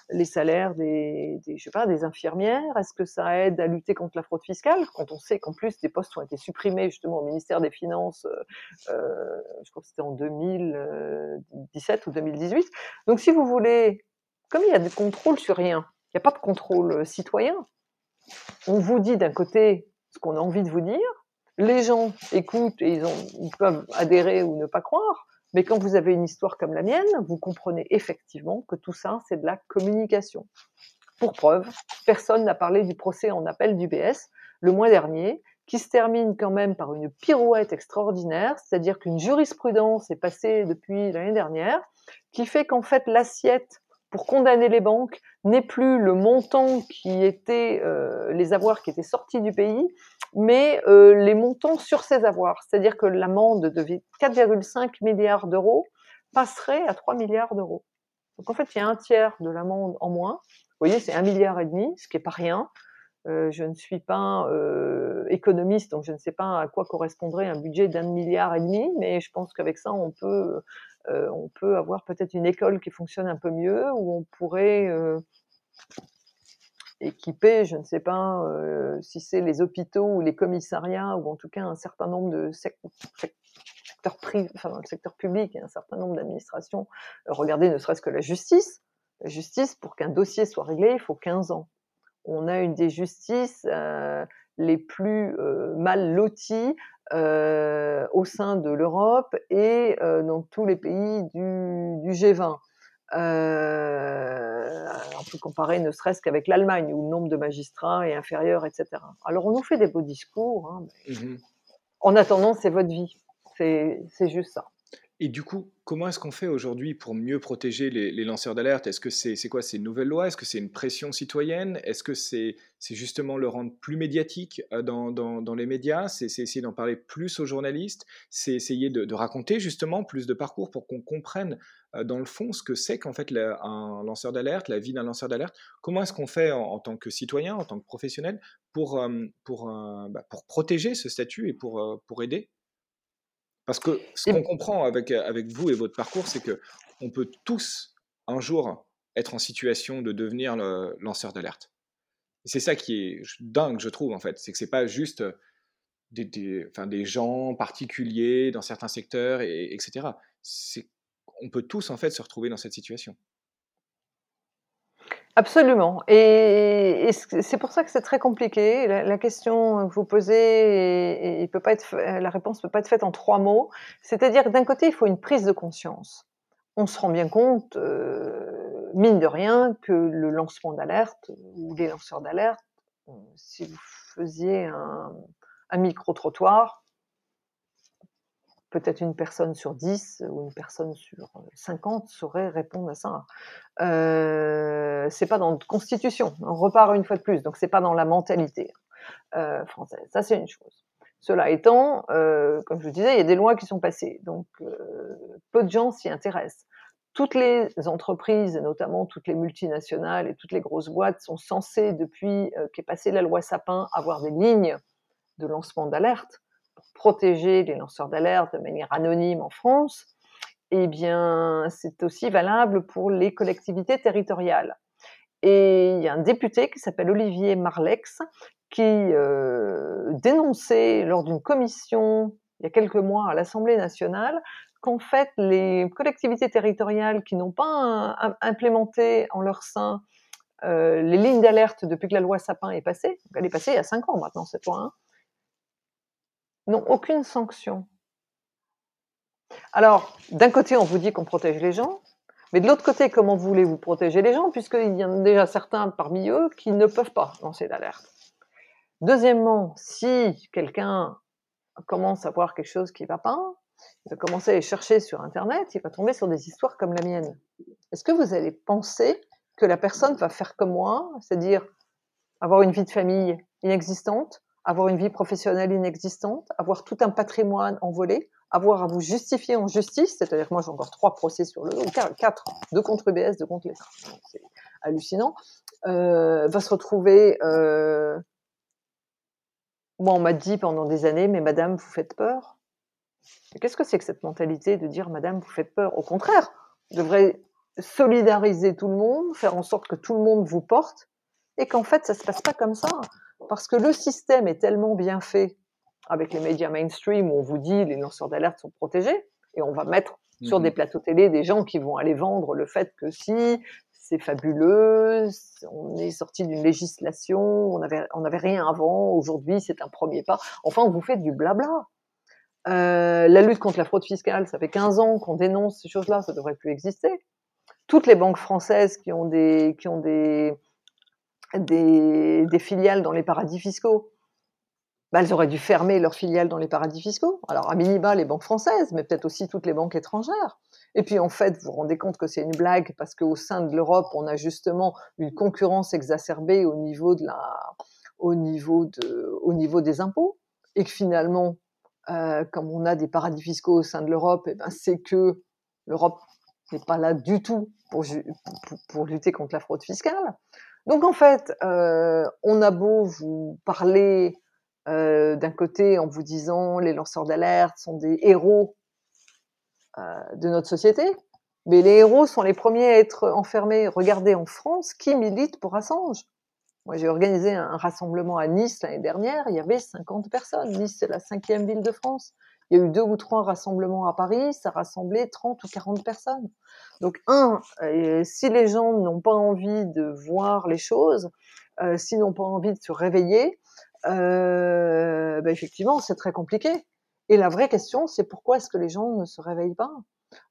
les salaires des, infirmières? Est-ce que ça aide à lutter contre la fraude fiscale? Quand on sait qu'en plus des postes ont été supprimés justement au ministère des Finances, euh, euh je crois que c'était en 2017 ou 2018. Donc si vous voulez, comme il y a des contrôles sur rien, il n'y a pas de contrôle euh, citoyen, on vous dit d'un côté ce qu'on a envie de vous dire, les gens écoutent et ils peuvent adhérer ou ne pas croire, mais quand vous avez une histoire comme la mienne, vous comprenez effectivement que tout ça, c'est de la communication. Pour preuve, personne n'a parlé du procès en appel du BS le mois dernier, qui se termine quand même par une pirouette extraordinaire, c'est-à-dire qu'une jurisprudence est passée depuis l'année dernière, qui fait qu'en fait l'assiette pour condamner les banques n'est plus le montant qui était euh, les avoirs qui étaient sortis du pays, mais euh, les montants sur ces avoirs. C'est-à-dire que l'amende de 4,5 milliards d'euros passerait à 3 milliards d'euros. Donc en fait, il y a un tiers de l'amende en moins. Vous voyez, c'est un milliard et demi, ce qui est pas rien. Euh, je ne suis pas économiste, donc je ne sais pas à quoi correspondrait un budget d'un milliard et demi, mais je pense qu'avec ça, on peut, euh, on peut avoir peut-être une école qui fonctionne un peu mieux, où on pourrait euh, équiper, je ne sais pas euh, si c'est les hôpitaux ou les commissariats, ou en tout cas un certain nombre de secteurs privé, enfin le secteur public, et un certain nombre d'administrations. regardez ne serait-ce que la justice. La justice, pour qu'un dossier soit réglé, il faut 15 ans. On a une des justices les plus mal loties au sein de l'Europe et dans tous les pays du, du G20. Euh, on peut comparer ne serait-ce qu'avec l'Allemagne où le nombre de magistrats est inférieur, etc. Alors on nous fait des beaux discours. Hein, mmh En attendant, c'est votre vie. C'est juste ça. Et du coup, comment est-ce qu'on fait aujourd'hui pour mieux protéger les, lanceurs d'alerte? Est-ce que c'est quoi? C'est une nouvelle loi? Est-ce que c'est une pression citoyenne? Est-ce que c'est justement le rendre plus médiatique euh, dans, les médias? C'est essayer d'en parler plus aux journalistes? C'est essayer de, raconter justement plus de parcours pour qu'on comprenne euh, dans le fond ce que c'est qu'en fait un lanceur d'alerte, la vie d'un lanceur d'alerte? Comment est-ce qu'on fait en, tant que citoyen, en tant que professionnel pour, euh, pour, bah, pour protéger ce statut et pour, pour aider? Parce que ce qu'on comprend avec, avec vous et votre parcours, c'est que on peut tous un jour être en situation de devenir le lanceur d'alerte. C'est ça qui est dingue, je trouve, en fait. C'est que c'est pas juste des, des, enfin, des gens particuliers dans certains secteurs, et, etc. On peut tous, en fait, se retrouver dans cette situation. Absolument. Et, c'est pour ça que c'est très compliqué. La, question que vous posez, peut pas être, la réponse ne peut pas être faite en trois mots. C'est-à-dire d'un côté, il faut une prise de conscience. On se rend bien compte, euh, mine de rien, que le lancement d'alerte ou les lanceurs d'alerte, euh, si vous faisiez un micro-trottoir, peut-être une personne sur 10 ou une personne sur 50 saurait répondre à ça. Euh, c'est pas dans la constitution. On repart une fois de plus. Donc c'est pas dans la mentalité euh, française. Ça c'est une chose. Cela étant, euh, comme je vous disais, il y a des lois qui sont passées. Donc euh, peu de gens s'y intéressent. Toutes les entreprises, notamment toutes les multinationales et toutes les grosses boîtes, sont censées, depuis qu'est passée la loi Sapin, avoir des lignes de lancement d'alerte protéger les lanceurs d'alerte de manière anonyme en France, eh bien, c'est aussi valable pour les collectivités territoriales. Et il y a un député qui s'appelle Olivier Marlex qui euh, dénonçait lors d'une commission il y a quelques mois à l'Assemblée nationale qu'en fait les collectivités territoriales qui n'ont pas implémenté en leur sein euh, les lignes d'alerte depuis que la loi Sapin est passée, elle est passée il y a cinq ans maintenant cette loi, hein, n'ont aucune sanction. Alors, d'un côté, on vous dit qu'on protège les gens, mais de l'autre côté, comment voulez-vous protéger les gens, puisqu'il y en a déjà certains parmi eux qui ne peuvent pas lancer d'alerte? Deuxièmement, si quelqu'un commence à voir quelque chose qui ne va pas, il va commencer à chercher sur Internet, il va tomber sur des histoires comme la mienne. Est-ce que vous allez penser que la personne va faire comme moi, c'est-à-dire avoir une vie de famille inexistante, avoir une vie professionnelle inexistante, avoir tout un patrimoine envolé, avoir à vous justifier en justice, c'est-à-dire moi j'ai encore trois procès sur le dos, quatre, deux contre BS, deux contre l'État, c'est hallucinant, euh, va se retrouver... Euh... Moi on m'a dit pendant des années, mais madame, vous faites peur. Qu'est-ce que c'est que cette mentalité de dire madame, vous faites peur? Au contraire, vous devrez solidariser tout le monde, faire en sorte que tout le monde vous porte, et qu'en fait ça se passe pas comme ça, parce que le système est tellement bien fait avec les médias mainstream où on vous dit les lanceurs d'alerte sont protégés et on va mettre sur des mhm. plateaux télé des gens qui vont aller vendre le fait que si c'est fabuleux, on est sorti d'une législation, on n'avait on avait rien avant, aujourd'hui c'est un premier pas. Enfin, on vous fait du blabla. Euh, la lutte contre la fraude fiscale, ça fait 15 ans qu'on dénonce ces choses-là, ça devrait plus exister. Toutes les banques françaises qui ont des, qui ont des, des, filiales dans les paradis fiscaux, bah, elles auraient dû fermer leurs filiales dans les paradis fiscaux. Alors, à minima, les banques françaises, mais peut-être aussi toutes les banques étrangères. Et puis, en fait, vous vous rendez compte que c'est une blague parce qu'au sein de l'Europe, on a justement une concurrence exacerbée au niveau, de la, au niveau, de, au niveau des impôts. Et que finalement, euh, comme on a des paradis fiscaux au sein de l'Europe, eh ben, c'est que l'Europe n'est pas là du tout pour, pour, lutter contre la fraude fiscale. Donc, en fait, euh, on a beau vous parler euh, d'un côté en vous disant les lanceurs d'alerte sont des héros euh, de notre société, mais les héros sont les premiers à être enfermés. Regardez en France qui milite pour Assange? Moi, j'ai organisé un rassemblement à Nice l'année dernière, il y avait 50 personnes. Nice, c'est la cinquième ville de France. Il y a eu deux ou trois rassemblements à Paris, ça rassemblait 30 ou 40 personnes. Donc, un, euh, si les gens n'ont pas envie de voir les choses, euh, s'ils n'ont pas envie de se réveiller, euh, ben effectivement, c'est très compliqué. Et la vraie question, c'est pourquoi est-ce que les gens ne se réveillent pas?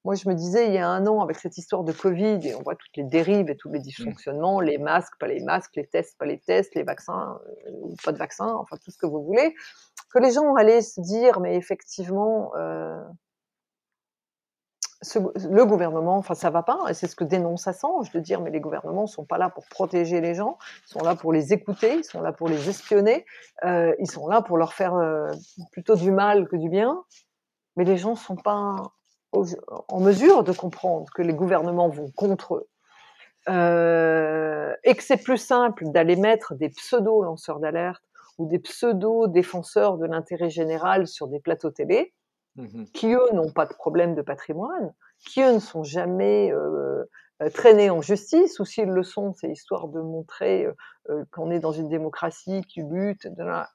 Moi, je me disais il y a un an, avec cette histoire de Covid, et on voit toutes les dérives et tous les mmh. dysfonctionnements, les masques, pas les masques, les tests, pas les tests, les vaccins, euh, pas de vaccins, enfin tout ce que vous voulez, que les gens allaient se dire, mais effectivement, euh, le gouvernement, enfin ça va pas, et c'est ce que dénonce Assange, de dire mais les gouvernements sont pas là pour protéger les gens, ils sont là pour les écouter, ils sont là pour les espionner, euh, ils sont là pour leur faire euh, plutôt du mal que du bien, mais les gens sont pas en mesure de comprendre que les gouvernements vont contre eux. Et que c'est plus simple d'aller mettre des pseudo lanceurs d'alerte ou des pseudo défenseurs de l'intérêt général sur des plateaux télé, Mmh qui eux n'ont pas de problème de patrimoine, qui eux ne sont jamais euh, euh, traînés en justice, ou s'ils le sont, c'est histoire de montrer euh, euh, qu'on est dans une démocratie qui lutte,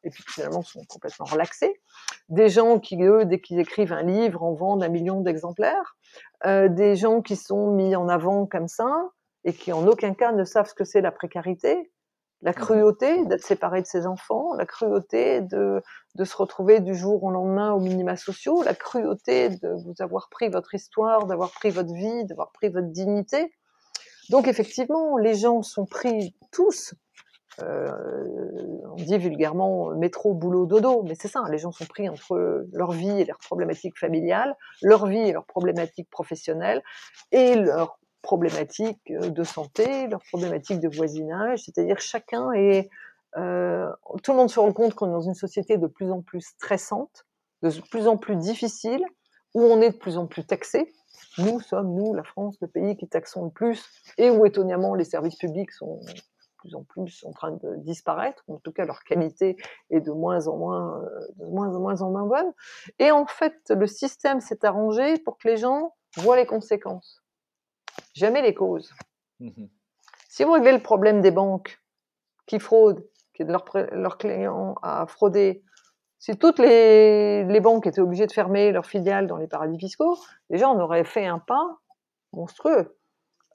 et puis finalement sont complètement relaxés. Des gens qui, eux, dès qu'ils écrivent un livre, en vendent un million d'exemplaires. Euh, des gens qui sont mis en avant comme ça, et qui en aucun cas ne savent ce que c'est la précarité, la mmh cruauté d'être séparé de ses enfants, la cruauté de, de se retrouver du jour au lendemain aux minima sociaux, la cruauté de vous avoir pris votre histoire, d'avoir pris votre vie, d'avoir pris votre dignité. Donc effectivement, les gens sont pris tous, euh, on dit vulgairement métro, boulot, dodo, mais c'est ça, les gens sont pris entre leur vie et leurs problématiques familiales, leur vie et leurs problématiques professionnelles, et leur problématiques euh, de santé, leurs problématiques de voisinage, c'est-à-dire chacun est, euh, tout le monde se rend compte qu'on est dans une société de plus en plus stressante, de plus en plus difficile, où on est de plus en plus taxé. Nous sommes, nous, la France, le pays qui taxons le plus, et où étonnamment les services publics sont de plus en plus en train de disparaître, en tout cas leur qualité est de moins en moins, euh, de moins en moins en moins bonne. Et en fait, le système s'est arrangé pour que les gens voient les conséquences jamais les causes. Mmh si vous réglez le problème des banques qui fraudent, qui aident leurs clients à frauder, si toutes les, les, banques étaient obligées de fermer leurs filiales dans les paradis fiscaux, déjà on aurait fait un pas monstrueux.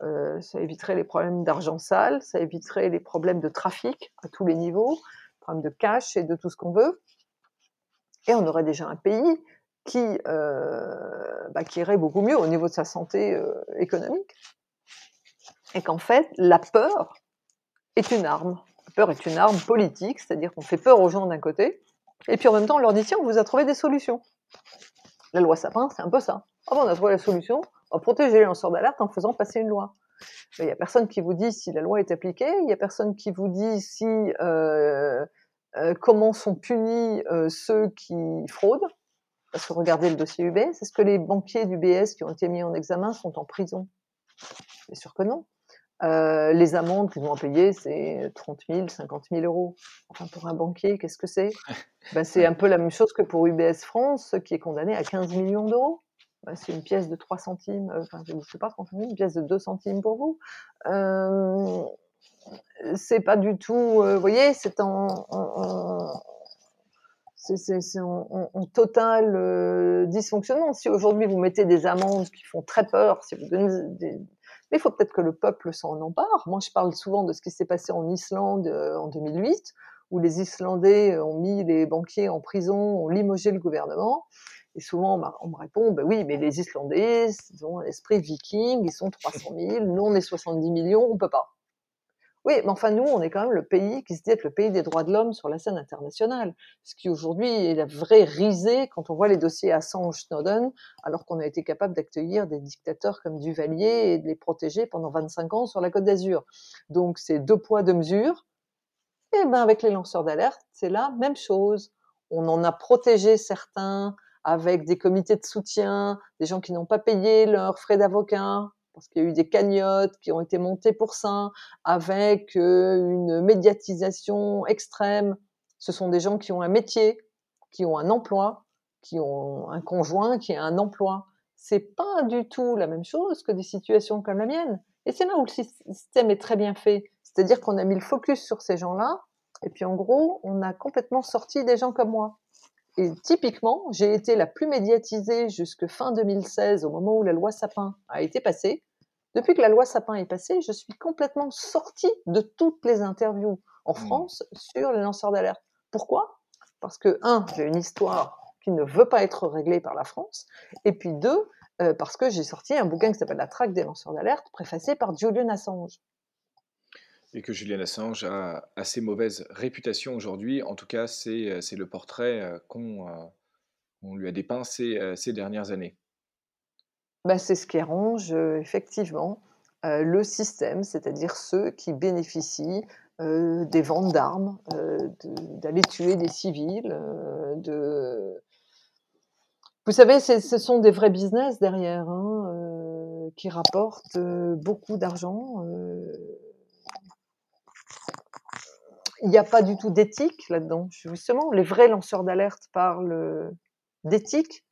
Euh, ça éviterait les problèmes d'argent sale, ça éviterait les problèmes de trafic à tous les niveaux, problèmes de cash et de tout ce qu'on veut. Et on aurait déjà un pays qui, euh, bah, qui irait beaucoup mieux au niveau de sa santé euh, économique. Et qu'en fait, la peur est une arme peur est une arme politique, c'est-à-dire qu'on fait peur aux gens d'un côté, et puis en même temps, on leur dit tiens, on vous a trouvé des solutions. La loi Sapin, c'est un peu ça. Ah bon, on a trouvé la solution, on va protéger les lanceurs d'alerte en faisant passer une loi. Il n'y a personne qui vous dit si la loi est appliquée, il n'y a personne qui vous dit si euh, comment sont punis ceux qui fraudent. Parce que regardez le dossier UBS, est-ce que les banquiers du BS qui ont été mis en examen sont en prison? Bien sûr que non. Euh, les amendes qu'ils vont payer, c'est 30 000, 50 000 euros. Enfin, pour un banquier, qu'est-ce que c'est? Ben, C'est un peu la même chose que pour UBS France, qui est condamné à 15 millions d'euros. Ben, c'est une pièce de 3 centimes, euh, enfin, je ne sais pas, une pièce de 2 centimes pour vous. Euh, c'est pas du tout, euh, vous voyez, c'est en, en, c'est en, en, total euh, dysfonctionnement. Si aujourd'hui vous mettez des amendes qui font très peur, si vous donnez des, mais il faut peut-être que le peuple s'en empare. Moi, je parle souvent de ce qui s'est passé en Islande euh, en 2008, où les Islandais euh, ont mis les banquiers en prison, ont limogé le gouvernement. Et souvent, on me répond, ben oui, mais les Islandais, ils ont un esprit viking, ils sont 300 000, nous, on est 70 millions, on peut pas. Oui, mais enfin, nous, on est quand même le pays qui se dit être le pays des droits de l'homme sur la scène internationale. Ce qui aujourd'hui est la vraie risée quand on voit les dossiers Assange Snowden, alors qu'on a été capable d'accueillir des dictateurs comme Duvalier et de les protéger pendant 25 ans sur la Côte d'Azur. Donc, c'est deux poids, deux mesures. Et ben, avec les lanceurs d'alerte, c'est la même chose. On en a protégé certains avec des comités de soutien, des gens qui n'ont pas payé leurs frais d'avocat, parce qu'il y a eu des cagnottes qui ont été montées pour ça, avec euh, une médiatisation extrême. Ce sont des gens qui ont un métier, qui ont un emploi, qui ont un conjoint, qui a un emploi. C'est pas du tout la même chose que des situations comme la mienne. Et c'est là où le système est très bien fait. C'est-à-dire qu'on a mis le focus sur ces gens-là, et puis en gros, on a complètement sorti des gens comme moi. Et typiquement, j'ai été la plus médiatisée jusque fin 2016, au moment où la loi Sapin a été passée. Depuis que la loi Sapin est passée, je suis complètement sortie de toutes les interviews en mmh. France sur les lanceurs d'alerte. Pourquoi? Parce que, un, j'ai une histoire qui ne veut pas être réglée par la France, et puis deux, euh, parce que j'ai sorti un bouquin qui s'appelle La traque des lanceurs d'alerte, préfacé par Julian Assange. Et que Julian Assange a assez mauvaise réputation aujourd'hui. En tout cas, c'est euh, le portrait euh, qu'on lui a dépeint ces dernières années. Bah, c'est ce qui arrange effectivement le système, c'est-à-dire ceux qui bénéficient des ventes d'armes, d'aller tuer des civils. Vous savez, ce sont des vrais business derrière, hein, qui rapportent beaucoup d'argent. Il n'y a pas du tout d'éthique là-dedans. Justement, les vrais lanceurs d'alerte parlent d'éthique,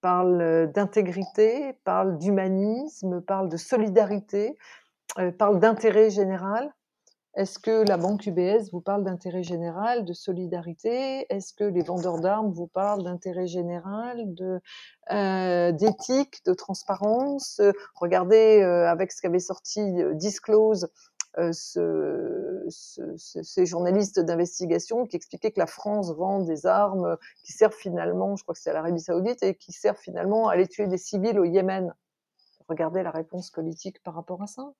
parle d'intégrité, parle d'humanisme, parle de solidarité, parle d'intérêt général. Est-ce que la banque UBS vous parle d'intérêt général, de solidarité? Est-ce que les vendeurs d'armes vous parlent d'intérêt général, d'éthique, de transparence? Regardez avec ce qu'avait sorti Disclose euh, ce, ces journalistes d'investigation qui expliquaient que la France vend des armes qui servent finalement, je crois que c'est à l'Arabie Saoudite, et qui servent finalement à aller tuer des civils au Yémen. Regardez la réponse politique par rapport à ça.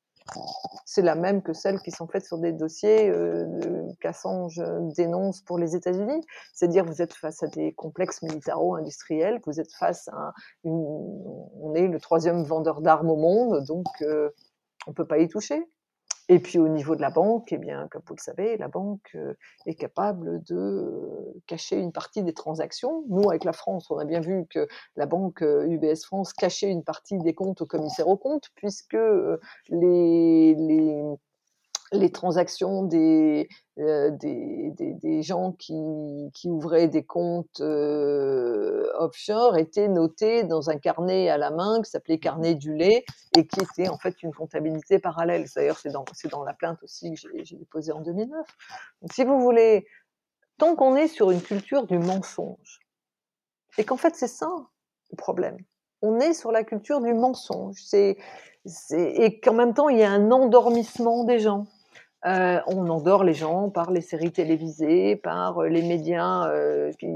C'est la même que celles qui sont faites sur des dossiers euh, qu'Assange dénonce pour les États-Unis. C'est-à-dire vous êtes face à des complexes militaro-industriels, vous êtes face à une... On est le troisième vendeur d'armes au monde, donc euh, on ne peut pas y toucher. Et puis au niveau de la banque, eh bien, comme vous le savez, la banque euh, est capable de euh, cacher une partie des transactions. Nous, avec la France, on a bien vu que la banque UBS euh, France cachait une partie des comptes au commissaire aux comptes, puisque les, les les transactions des, euh, des, des, des, gens qui, qui, ouvraient des comptes euh, offshore étaient notés dans un carnet à la main qui s'appelait carnet du lait et qui était en fait une comptabilité parallèle. D'ailleurs, c'est dans, dans la plainte aussi que j'ai déposée en 2009. Donc, si vous voulez, tant qu'on est sur une culture du mensonge, et qu'en fait c'est ça le problème, on est sur la culture du mensonge, c'est et qu'en même temps il y a un endormissement des gens. Euh, on endort les gens par les séries télévisées, par euh, les médias euh, qui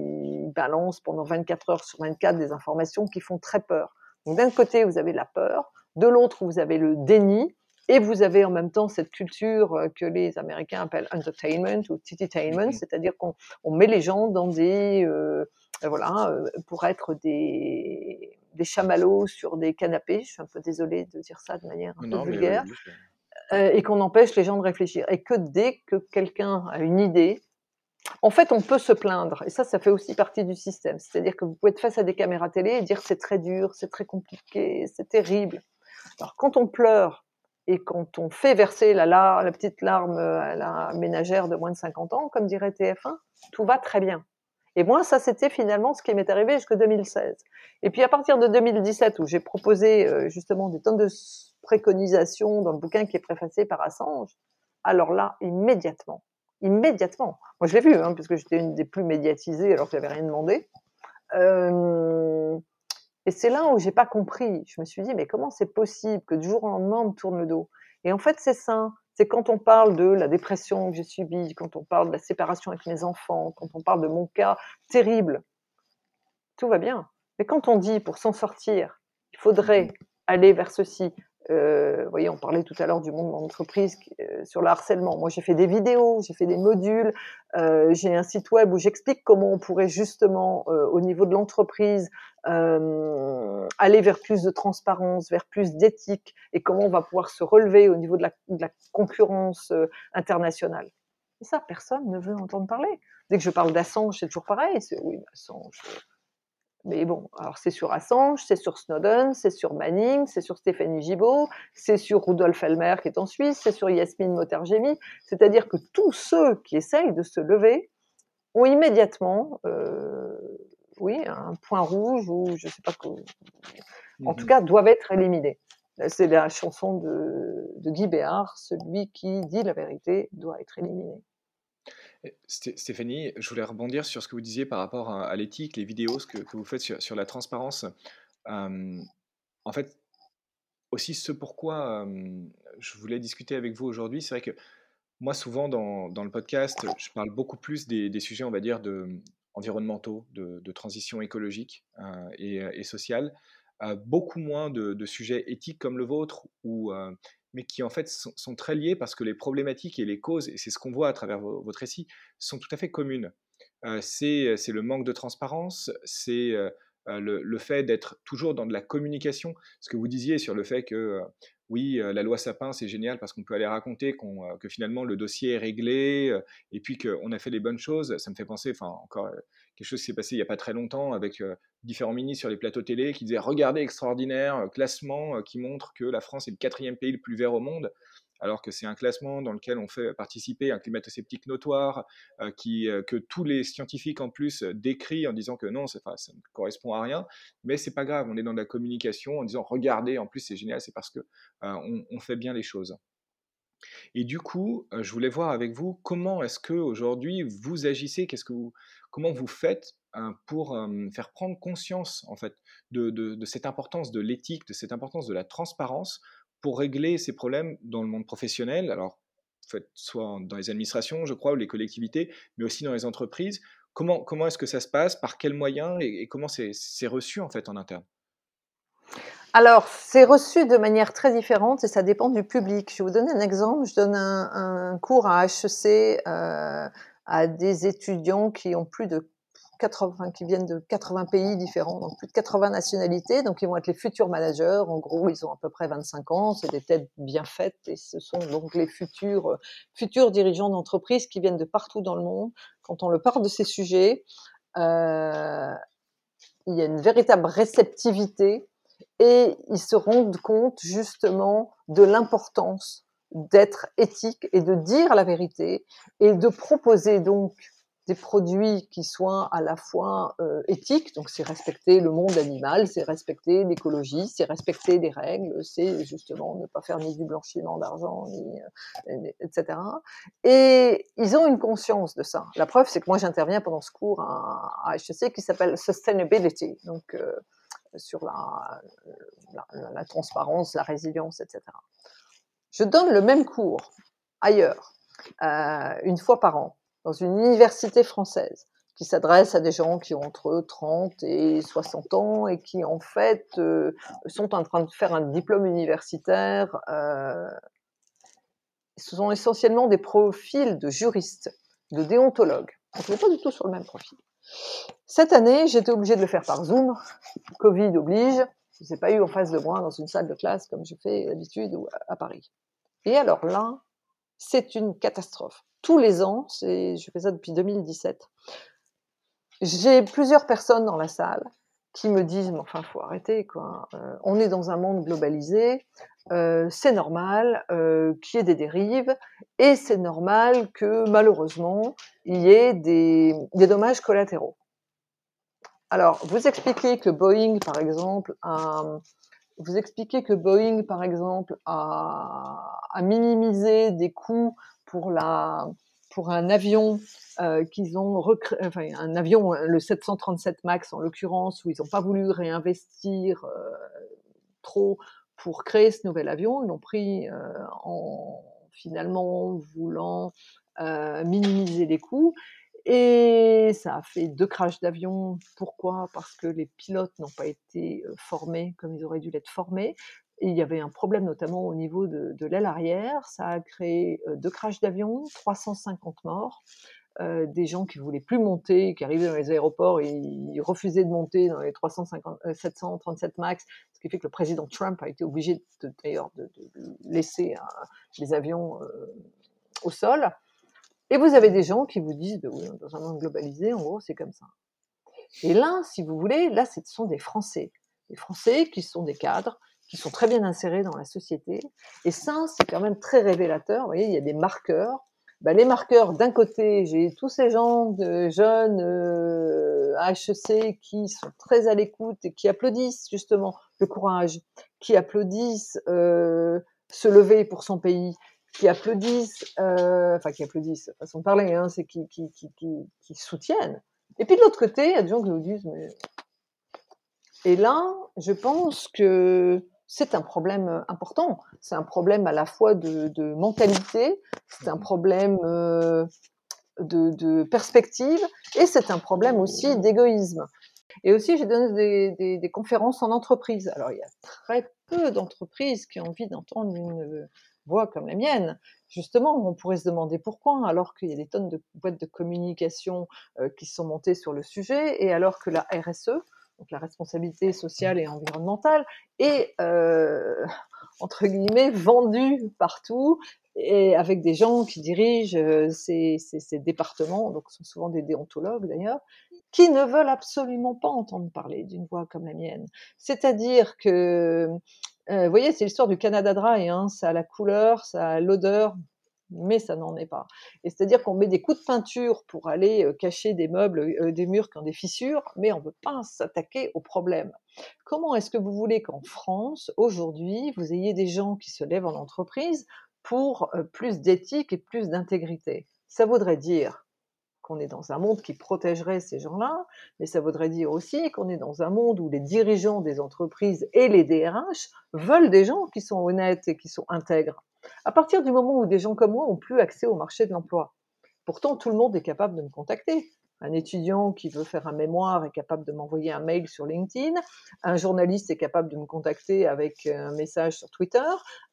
balancent pendant 24 heures sur 24 des informations qui font très peur. Donc d'un côté, vous avez la peur, de l'autre, vous avez le déni, et vous avez en même temps cette culture que les Américains appellent entertainment ou tititainment, mmh c'est-à-dire qu'on met les gens dans des voilà pour être des des chamallows sur des canapés. Je suis un peu désolée de dire ça de manière un peu vulgaire. Et qu'on empêche les gens de réfléchir. Et que dès que quelqu'un a une idée, en fait, on peut se plaindre, et ça, ça fait aussi partie du système. C'est-à-dire que vous pouvez être face à des caméras télé et dire c'est très dur, c'est très compliqué, c'est terrible. Alors, quand on pleure et quand on fait verser la, la, petite larme à la ménagère de moins de 50 ans, comme dirait TF1, tout va très bien. Et moi, ça, c'était finalement ce qui m'est arrivé jusqu'en 2016. Et puis, à partir de 2017, où j'ai proposé euh, justement des tonnes de préconisations dans le bouquin qui est préfacé par Assange, alors là, immédiatement, immédiatement. Moi, je l'ai vu, hein, puisque j'étais une des plus médiatisées alors que j'avais rien demandé. Euh, et c'est là où j'ai pas compris. Je me suis dit, mais comment c'est possible que du jour au lendemain, on me tourne le dos? Et en fait, c'est ça. C'est quand on parle de la dépression que j'ai subie, quand on parle de la séparation avec mes enfants, quand on parle de mon cas terrible, tout va bien. Mais quand on dit, pour s'en sortir, il faudrait aller vers ceci, euh, vous voyez, on parlait tout à l'heure du monde d'entreprise euh, sur le harcèlement. Moi, j'ai fait des vidéos, j'ai fait des modules, euh, j'ai un site web où j'explique comment on pourrait justement, euh, au niveau de l'entreprise, aller vers plus de transparence, vers plus d'éthique, et comment on va pouvoir se relever au niveau de la, de la concurrence internationale. Et ça, personne ne veut entendre parler. Dès que je parle d'Assange, c'est toujours pareil. Oui, Assange mais bon, alors c'est sur Assange, c'est sur Snowden, c'est sur Manning, c'est sur Stéphanie Gibault, c'est sur Rudolf Elmer qui est en Suisse, c'est sur Yasmine Motergemi. C'est-à-dire que tous ceux qui essayent de se lever ont immédiatement, euh, oui, un point rouge ou je sais pas quoi. En tout mmh cas, doivent être éliminés. C'est la chanson de, de Guy Béard, celui qui dit la vérité doit être éliminé. Stéphanie, je voulais rebondir sur ce que vous disiez par rapport à, l'éthique, les vidéos, ce que, vous faites sur, la transparence. en fait, aussi ce pourquoi je voulais discuter avec vous aujourd'hui, c'est vrai que moi, souvent dans, le podcast, je parle beaucoup plus des, sujets, on va dire, de, environnementaux, de, transition écologique euh, et, sociale, beaucoup moins de, sujets éthiques comme le vôtre, ou mais qui en fait sont, très liés parce que les problématiques et les causes, et c'est ce qu'on voit à travers votre récit, sont tout à fait communes. Euh, c'est le manque de transparence, c'est euh, euh, le, fait d'être toujours dans de la communication. Ce que vous disiez sur le fait que oui, la loi Sapin, c'est génial parce qu'on peut aller raconter que finalement le dossier est réglé et puis qu'on a fait les bonnes choses. Ça me fait penser, enfin, encore quelque chose qui s'est passé il n'y a pas très longtemps avec différents ministres sur les plateaux télé qui disaient Regardez, extraordinaire, classement qui montre que la France est le quatrième pays le plus vert au monde alors que c'est un classement dans lequel on fait participer un climato-sceptique notoire, qui, que tous les scientifiques en plus décrivent en disant que non, ça ne correspond à rien, mais c'est pas grave, on est dans la communication en disant regardez, en plus c'est génial, c'est parce que on, fait bien les choses. Et du coup, je voulais voir avec vous comment est-ce que aujourd'hui vous agissez, qu'est-ce que vous, comment vous faites pour faire prendre conscience en fait de, cette importance de l'éthique, de cette importance de la transparence pour régler ces problèmes dans le monde professionnel? Alors, soit dans les administrations, je crois, ou les collectivités, mais aussi dans les entreprises. Comment, comment est-ce que ça se passe? Par quels moyens? Et, comment c'est reçu en fait en interne? Alors, c'est reçu de manière très différente et ça dépend du public. Je vais vous donner un exemple. Je donne un, cours à HEC euh, à des étudiants qui ont plus de 80, qui viennent de 80 pays différents, donc plus de 80 nationalités, donc ils vont être les futurs managers. En gros, ils ont à peu près 25 ans, c'est des têtes bien faites et ce sont donc les futurs, futurs dirigeants d'entreprise qui viennent de partout dans le monde. Quand on le parle de ces sujets, euh, il y a une véritable réceptivité et ils se rendent compte justement de l'importance d'être éthique et de dire la vérité et de proposer donc des produits qui soient à la fois euh, éthiques, donc c'est respecter le monde animal, c'est respecter l'écologie, c'est respecter les règles, c'est justement ne pas faire ni du blanchiment d'argent, ni, euh, etc. Et ils ont une conscience de ça. La preuve, c'est que moi j'interviens pendant ce cours à, à HEC qui s'appelle Sustainability, donc euh, sur la, transparence, la résilience, etc. Je donne le même cours ailleurs, euh, une fois par an dans une université française qui s'adresse à des gens qui ont entre 30 et 60 ans et qui en fait euh, sont en train de faire un diplôme universitaire. Euh, ce sont essentiellement des profils de juristes, de déontologues. On n'est pas du tout sur le même profil. Cette année, j'étais obligée de le faire par Zoom. Covid oblige. Je ne pas eu en face de moi dans une salle de classe comme je fais d'habitude à Paris. Et alors là, c'est une catastrophe. Tous les ans, je fais ça depuis 2017, j'ai plusieurs personnes dans la salle qui me disent, mais enfin, faut arrêter, quoi. Euh, on est dans un monde globalisé, euh, c'est normal euh, qu'il y ait des dérives, et c'est normal que malheureusement, il y ait des, dommages collatéraux. Alors, vous expliquez que Boeing, par exemple, a, vous expliquez que Boeing, par exemple, a minimisé des coûts pour la, pour un avion euh, qu'ils ont recréé, enfin un avion, le 737 Max en l'occurrence, où ils n'ont pas voulu réinvestir euh, trop pour créer ce nouvel avion, ils l'ont pris euh, en finalement voulant minimiser les coûts. Et ça a fait deux crashs d'avion. Pourquoi? Parce que les pilotes n'ont pas été formés comme ils auraient dû l'être formés il y avait un problème notamment au niveau de, l'aile arrière. Ça a créé deux crashs d'avion, 350 morts. Euh, des gens qui voulaient plus monter, qui arrivaient dans les aéroports ils refusaient de monter dans les 350, 737 max, ce qui fait que le président Trump a été obligé d'ailleurs de, laisser les avions au sol. Et vous avez des gens qui vous disent, bah oui, dans un monde globalisé, en gros, c'est comme ça. Et là, si vous voulez, là, ce sont des Français. Des Français qui sont des cadres, qui sont très bien insérés dans la société. Et ça, c'est quand même très révélateur. Vous voyez, il y a des marqueurs. Ben, les marqueurs, d'un côté, j'ai tous ces gens jeunes euh, HEC qui sont très à l'écoute et qui applaudissent justement le courage, qui applaudissent euh, se lever pour son pays, qui applaudissent, euh, enfin qui applaudissent, façon de parler, hein, c'est qui, qui, qui, soutiennent. Et puis de l'autre côté, il y a des gens qui nous disent, mais... Et là, je pense que c'est un problème euh, important. C'est un problème à la fois de, mentalité, c'est un mmh problème euh, de, perspective, et c'est un problème aussi d'égoïsme. Et aussi, j'ai donné des, conférences en entreprise. Alors, il y a très peu d'entreprises qui ont envie d'entendre une voix comme la mienne. Justement, on pourrait se demander pourquoi, alors qu'il y a des tonnes de boîtes de communication euh, qui sont montées sur le sujet, et alors que la RSE, la responsabilité sociale et environnementale, est euh, entre guillemets vendue partout et avec des gens qui dirigent euh, ces, départements, donc sont souvent des déontologues d'ailleurs, qui ne veulent absolument pas entendre parler d'une voix comme la mienne. C'est-à-dire que, euh, vous voyez, c'est l'histoire du Canada Dry, hein, ça a la couleur, ça a l'odeur, mais ça n'en est pas. Et c'est-à-dire qu'on met des coups de peinture pour aller cacher des meubles, des murs qui des fissures, mais on ne veut pas s'attaquer au problème. Comment est-ce que vous voulez qu'en France, aujourd'hui, vous ayez des gens qui se lèvent en entreprise pour plus d'éthique et plus d'intégrité? Ça voudrait dire qu'on est dans un monde qui protégerait ces gens-là, mais ça voudrait dire aussi qu'on est dans un monde où les dirigeants des entreprises et les DRH veulent des gens qui sont honnêtes et qui sont intègres. À partir du moment où des gens comme moi ont plus accès au marché de l'emploi, pourtant tout le monde est capable de me contacter. Un étudiant qui veut faire un mémoire est capable de m'envoyer un mail sur LinkedIn. Un journaliste est capable de me contacter avec un message sur Twitter.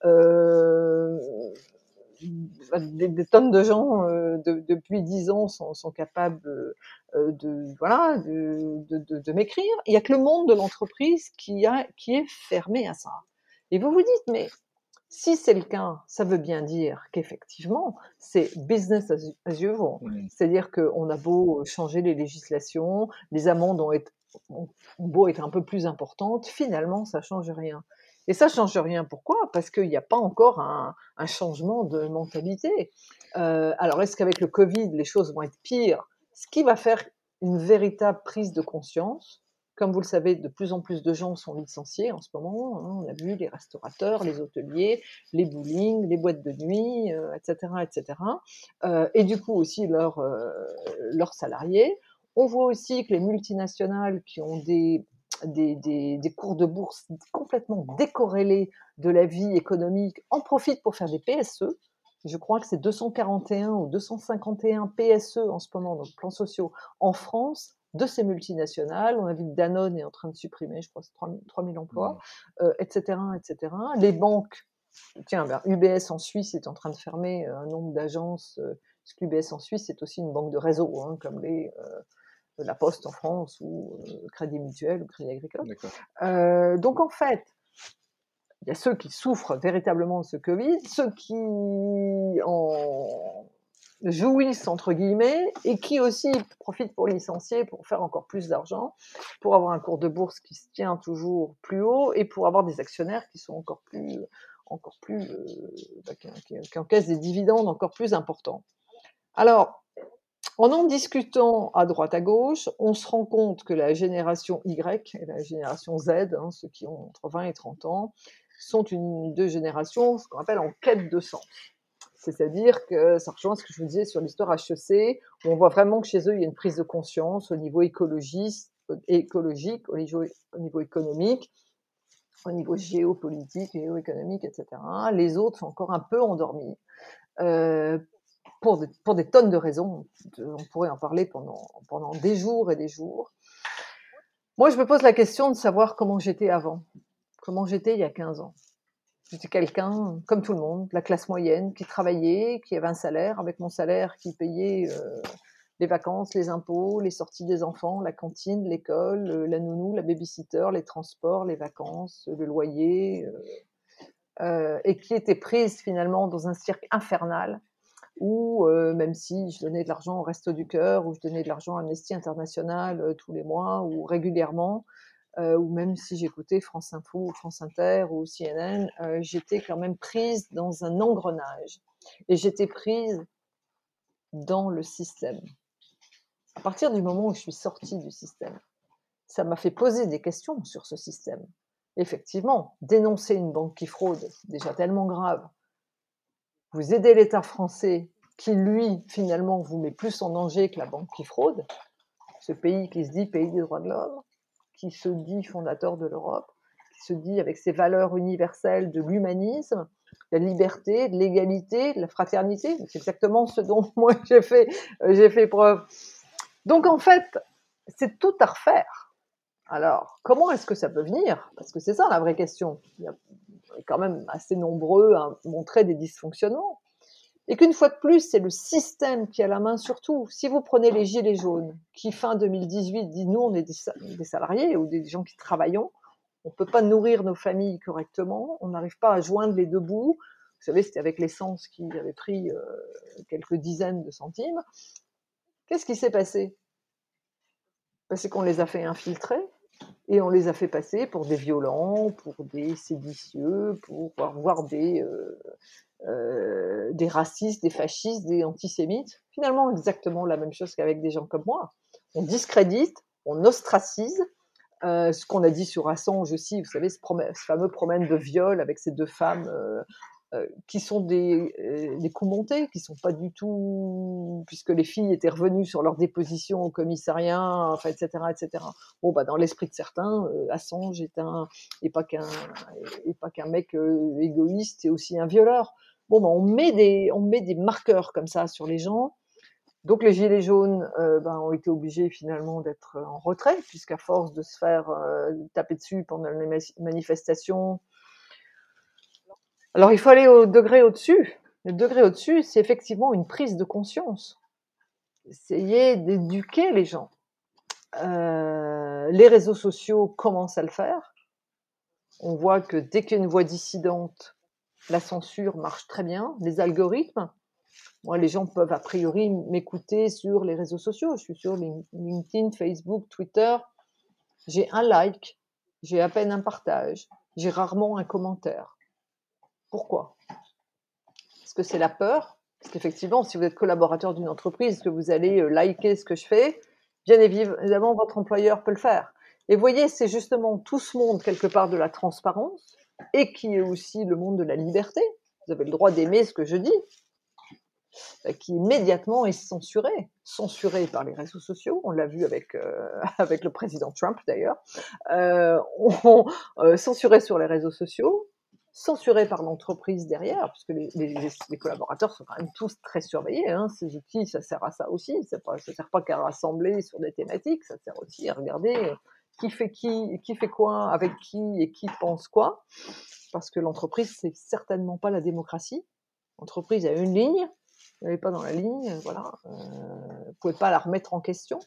Euh, des, tonnes de gens euh, depuis dix ans sont, capables euh, de voilà de, de m'écrire. Il n'y a que le monde de l'entreprise qui a qui est fermé à ça. Et vous vous dites mais si c'est le cas, ça veut bien dire qu'effectivement, c'est business as usual. C'est-à-dire qu'on a beau changer les législations, les amendes ont, beau être un peu plus importantes, finalement, ça change rien. Et ça change rien. Pourquoi? Parce qu'il n'y a pas encore un, changement de mentalité. Euh, alors, est-ce qu'avec le Covid, les choses vont être pires? Ce qui va faire une véritable prise de conscience, comme vous le savez, de plus en plus de gens sont licenciés en ce moment. Hein. on a vu les restaurateurs, les hôteliers, les bowling, les boîtes de nuit, etc., euh, etc. Euh, et du coup aussi leurs leurs salariés. On voit aussi que les multinationales qui ont des des, des, des, cours de bourse complètement décorrélés de la vie économique en profitent pour faire des PSE. je crois que c'est 241 ou 251 PSE en ce moment, donc plans sociaux, en France, de ces multinationales. On a vu que Danone est en train de supprimer, je crois, 3000 emplois, etc., mmh. etc. Euh, Les banques, tiens, ben, UBS en Suisse est en train de fermer euh, un nombre d'agences, euh, parce qu'UBS en Suisse c'est aussi une banque de réseau, hein, comme les la Poste en France ou Crédit Mutuel ou Crédit Agricole. donc en fait, il y a ceux qui souffrent véritablement de ce Covid, ceux qui en jouissent entre guillemets et qui aussi profitent pour licencier, pour faire encore plus d'argent, pour avoir un cours de bourse qui se tient toujours plus haut et pour avoir des actionnaires qui sont encore plus, encore plus, euh, bah, qui, encaissent des dividendes encore plus importants. Alors, en en discutant à droite à gauche, on se rend compte que la génération Y et la génération Z, hein, ceux qui ont entre 20 et 30 ans, sont une deux générations, ce qu'on appelle en quête de sens. C'est-à-dire que ça rejoint ce que je vous disais sur l'histoire HEC, où on voit vraiment que chez eux, il y a une prise de conscience au niveau écologiste, écologique, au niveau, au niveau économique, au niveau géopolitique, géoéconomique, etc. Les autres sont encore un peu endormis. Euh, pour, pour des tonnes de raisons, on pourrait en parler pendant, pendant des jours et des jours. Moi, je me pose la question de savoir comment j'étais avant, comment j'étais il y a 15 ans. J'étais quelqu'un, comme tout le monde, la classe moyenne, qui travaillait, qui avait un salaire, avec mon salaire qui payait euh, les vacances, les impôts, les sorties des enfants, la cantine, l'école, euh, la nounou, la babysitter, les transports, les vacances, le loyer, euh, et qui était prise finalement dans un cirque infernal où, même si je donnais de l'argent au Resto du Cœur, ou je donnais de l'argent à Amnesty International tous les mois, ou régulièrement, ou même si j'écoutais France Info ou France Inter ou CNN, j'étais quand même prise dans un engrenage et j'étais prise dans le système. À partir du moment où je suis sortie du système, ça m'a fait poser des questions sur ce système. Effectivement, dénoncer une banque qui fraude, déjà tellement grave. Vous aidez l'État français qui, lui, finalement, vous met plus en danger que la banque qui fraude, ce pays qui se dit pays des droits de l'homme qui se dit fondateur de l'Europe, qui se dit avec ses valeurs universelles de l'humanisme, de la liberté, de l'égalité, de la fraternité. C'est exactement ce dont moi j'ai fait, euh, j'ai fait preuve. Donc en fait, c'est tout à refaire. Alors, comment est-ce que ça peut venir? Parce que c'est ça la vraie question. Quand même assez nombreux à montrer des dysfonctionnements et qu'une fois de plus, c'est le système qui a la main sur tout. Si vous prenez les Gilets jaunes, qui fin 2018 dit nous, on est des salariés ou des gens qui travaillons, on ne peut pas nourrir nos familles correctement, on n'arrive pas à joindre les deux bouts. Vous savez, c'était avec l'essence qui avait pris euh, quelques dizaines de centimes. Qu'est-ce qui s'est passé? Ben, C'est qu'on les a fait infiltrer et on les a fait passer pour des violents, pour des séditieux, pour voir des, euh, euh, des racistes, des fascistes, des antisémites. Finalement, exactement la même chose qu'avec des gens comme moi. On discrédite, on ostracise. Euh, ce qu'on a dit sur Assange aussi, vous savez, ce, fameux promène de viol avec ces deux femmes qui sont des, des coups montés, qui sont pas du tout, puisque les filles étaient revenues sur leur déposition au commissariat, etc., etc. Bon, bah, dans l'esprit de certains, Assange est un, et pas qu'un, et pas qu'un mec égoïste, et aussi un violeur. Bon, ben, on, met des, on met des marqueurs comme ça sur les gens. Donc les gilets jaunes euh, ben, ont été obligés finalement d'être en retrait, puisqu'à force de se faire euh, taper dessus pendant les manifestations. Alors il faut aller au degré au-dessus. Le degré au-dessus, c'est effectivement une prise de conscience. Essayer d'éduquer les gens. Euh, les réseaux sociaux commencent à le faire. On voit que dès qu'il y a une voix dissidente, la censure marche très bien, les algorithmes. Moi, les gens peuvent a priori m'écouter sur les réseaux sociaux. Je suis sur LinkedIn, Facebook, Twitter. J'ai un like, j'ai à peine un partage, j'ai rarement un commentaire. Pourquoi? Est-ce que c'est la peur Parce qu'effectivement, si vous êtes collaborateur d'une entreprise, que vous allez euh, liker ce que je fais, bien évidemment, votre employeur peut le faire. Et voyez, c'est justement tout ce monde, quelque part, de la transparence, et qui est aussi le monde de la liberté. Vous avez le droit d'aimer ce que je dis, euh, qui immédiatement est censuré, censuré par les réseaux sociaux. On l'a vu avec euh, avec le président Trump d'ailleurs. Censuré sur les réseaux sociaux. Censurés par l'entreprise derrière, puisque les, les, collaborateurs sont quand même tous très surveillés. Hein. Ces outils, ça sert à ça aussi. Ça ne sert pas qu'à rassembler sur des thématiques, ça sert aussi à regarder euh, qui fait qui, qui fait quoi, avec qui et qui pense quoi. Parce que l'entreprise, c'est certainement pas la démocratie. L'entreprise a une ligne, vous n'allez pas dans la ligne, voilà, euh, vous pouvez pas la remettre en question.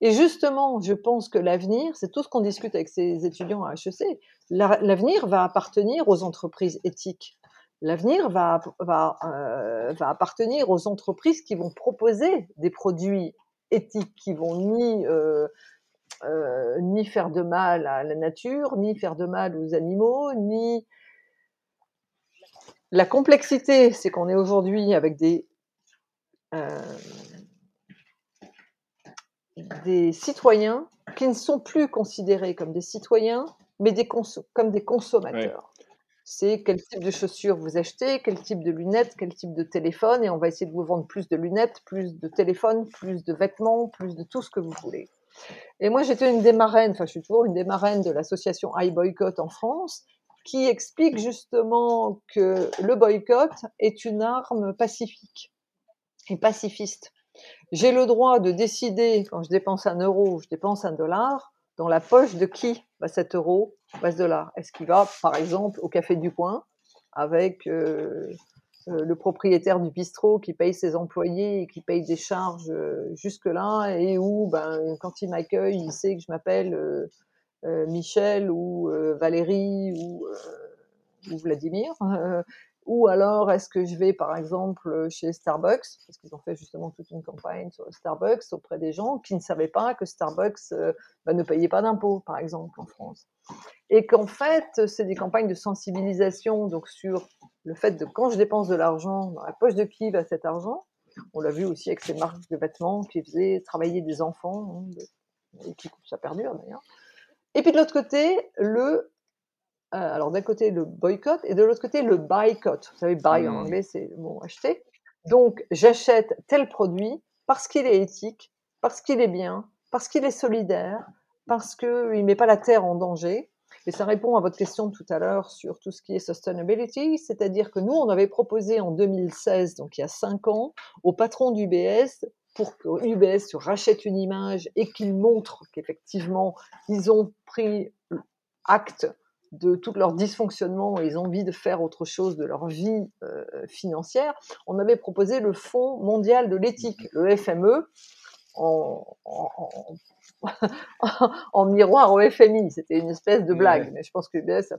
Et justement, je pense que l'avenir, c'est tout ce qu'on discute avec ces étudiants à HEC, l'avenir va appartenir aux entreprises éthiques. L'avenir euh, va appartenir aux entreprises qui vont proposer des produits éthiques, qui vont ni, euh, euh, ni faire de mal à la nature, ni faire de mal aux animaux, ni... La complexité, c'est qu'on est aujourd'hui avec des... Des citoyens qui ne sont plus considérés comme des citoyens, mais des comme des consommateurs. C'est quel type de chaussures vous achetez, quel type de lunettes, quel type de téléphone, et on va essayer de vous vendre plus de lunettes, plus de téléphones, plus de vêtements, plus de tout ce que vous voulez. Et moi, j'étais une des marraines, enfin, je suis toujours une des marraines de l'association iBoycott en France, qui explique justement que le boycott est une arme pacifique et pacifiste. J'ai le droit de décider, quand je dépense un euro, je dépense un dollar, dans la poche de qui va cet euro, va ce dollar? Est-ce qu'il va, par exemple, au café du coin avec euh, euh, le propriétaire du bistrot qui paye ses employés et qui paye des charges euh, jusque-là et où, ben, quand il m'accueille, il sait que je m'appelle Michel ou Valérie ou, ou Vladimir ou alors, est-ce que je vais, par exemple, chez Starbucks, parce qu'ils ont fait justement toute une campagne sur Starbucks auprès des gens qui ne savaient pas que Starbucks euh, bah, ne payait pas d'impôts, par exemple, en France. Et qu'en fait, c'est des campagnes de sensibilisation donc sur le fait de quand je dépense de l'argent, dans la poche de qui va cet argent On l'a vu aussi avec ces marques de vêtements qui faisaient travailler des enfants, hein, et qui ça perdure d'ailleurs. Et puis de l'autre côté, le euh, alors d'un côté le boycott et de l'autre côté le boycott. Vous savez, buy en mmh. anglais, c'est le mot acheter. Donc j'achète tel produit parce qu'il est éthique, parce qu'il est bien, parce qu'il est solidaire, parce qu'il ne met pas la terre en danger. Et ça répond à votre question tout à l'heure sur tout ce qui est sustainability, c'est-à-dire que nous, on avait proposé en 2016, donc il y a cinq ans, au patron d'UBS pour que UBS rachète une image et qu'il montre qu'effectivement, ils ont pris acte de tout leur dysfonctionnement et ils ont envie de faire autre chose de leur vie euh, financière, on avait proposé le Fonds mondial de l'éthique, le FME, en, en, miroir au FMI. C'était une espèce de blague, mais je pense que UBS n'a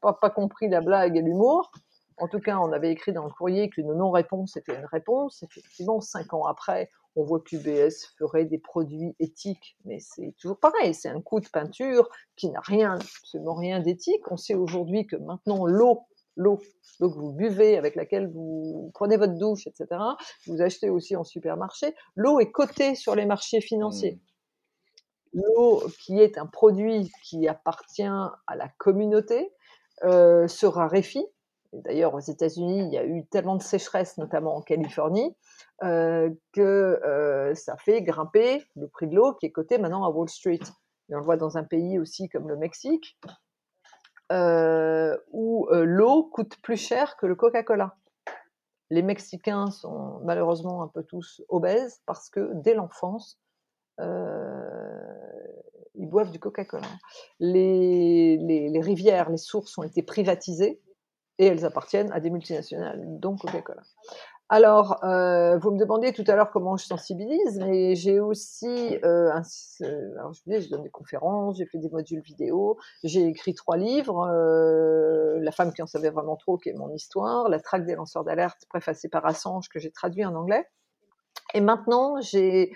pas, pas, compris la blague et l'humour. En tout cas, on avait écrit dans le courrier qu'une non-réponse était une réponse. Effectivement, cinq ans après, on voit qu'UBS ferait des produits éthiques, mais c'est toujours pareil, c'est un coup de peinture qui n'a rien, absolument rien d'éthique. On sait aujourd'hui que maintenant l'eau, l'eau, l'eau que vous buvez, avec laquelle vous prenez votre douche, etc., vous achetez aussi en supermarché, l'eau est cotée sur les marchés financiers. Mmh. L'eau, qui est un produit qui appartient à la communauté, euh, se raréfie D'ailleurs, aux États-Unis, il y a eu tellement de sécheresse, notamment en Californie, euh, que euh, ça fait grimper le prix de l'eau qui est coté maintenant à Wall Street. Et on le voit dans un pays aussi comme le Mexique, euh, où l'eau coûte plus cher que le Coca-Cola. Les Mexicains sont malheureusement un peu tous obèses parce que dès l'enfance, ils boivent du Coca-Cola. les, rivières, les sources ont été privatisées et elles appartiennent à des multinationales, donc Coca-Cola. Alors, euh, vous me demandez tout à l'heure comment je sensibilise, mais j'ai aussi, euh, un, alors je, dis, je donne des conférences, j'ai fait des modules vidéo, j'ai écrit trois livres, euh, La femme qui en savait vraiment trop, qui est mon histoire, La traque des lanceurs d'alerte, préfacée par Assange, que j'ai traduit en anglais. Et maintenant, j'ai euh,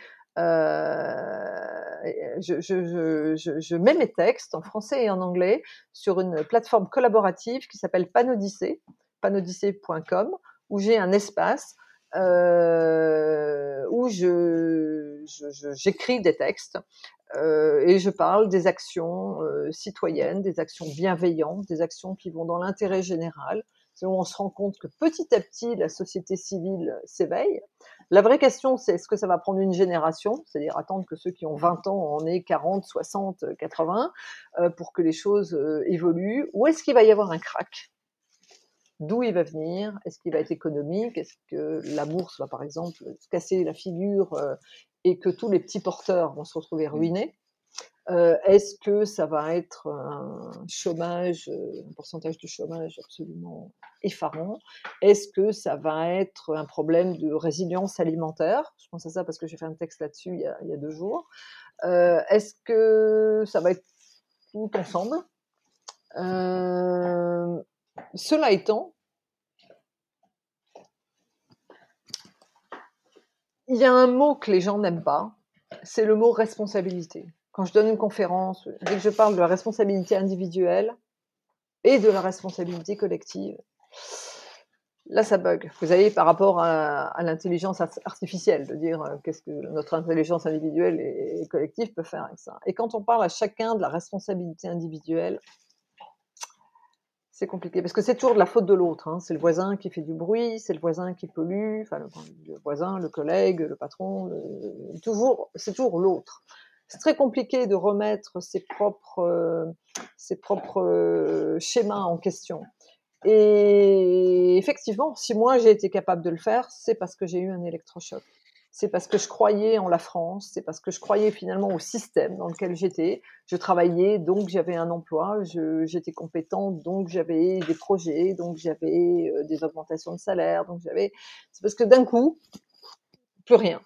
je, je, mets mes textes en français et en anglais sur une plateforme collaborative qui s'appelle Panodyssée, panodyssée.com, où j'ai un espace euh, où j'écris des textes euh, et je parle des actions euh, citoyennes, des actions bienveillantes, des actions qui vont dans l'intérêt général, où on se rend compte que petit à petit, la société civile s'éveille. La vraie question, c'est est-ce que ça va prendre une génération, c'est-à-dire attendre que ceux qui ont 20 ans en aient 40, 60, 80, pour que les choses euh, évoluent, ou est-ce qu'il va y avoir un crack? D'où il va venir, est-ce qu'il va être économique, est-ce que la bourse va par exemple se casser la figure euh, et que tous les petits porteurs vont se retrouver mmh. ruinés? Euh, est-ce que ça va être un chômage, euh, un pourcentage de chômage absolument effarant? Est-ce que ça va être un problème de résilience alimentaire? Je pense à ça parce que j'ai fait un texte là-dessus il, y a deux jours. Est-ce que ça va être tout ensemble? Cela étant, il y a un mot que les gens n'aiment pas, c'est le mot responsabilité. Quand je donne une conférence, dès que je parle de la responsabilité individuelle et de la responsabilité collective, là ça bug. Vous savez, par rapport à, l'intelligence artificielle, de dire euh, qu'est-ce que notre intelligence individuelle et collective peut faire avec ça. Et quand on parle à chacun de la responsabilité individuelle, c'est compliqué parce que c'est toujours de la faute de l'autre. Hein. C'est le voisin qui fait du bruit, c'est le voisin qui pollue, le, voisin, le collègue, le patron, toujours, c'est toujours l'autre. C'est très compliqué de remettre ses propres, euh, ses propres euh, schémas en question. Et effectivement, si moi j'ai été capable de le faire, c'est parce que j'ai eu un électrochoc c'est parce que je croyais en la France, c'est parce que je croyais finalement au système dans lequel j'étais. Je travaillais, donc j'avais un emploi, j'étais compétente, donc j'avais des projets, donc j'avais euh, des augmentations de salaire, donc j'avais. C'est parce que d'un coup, plus rien.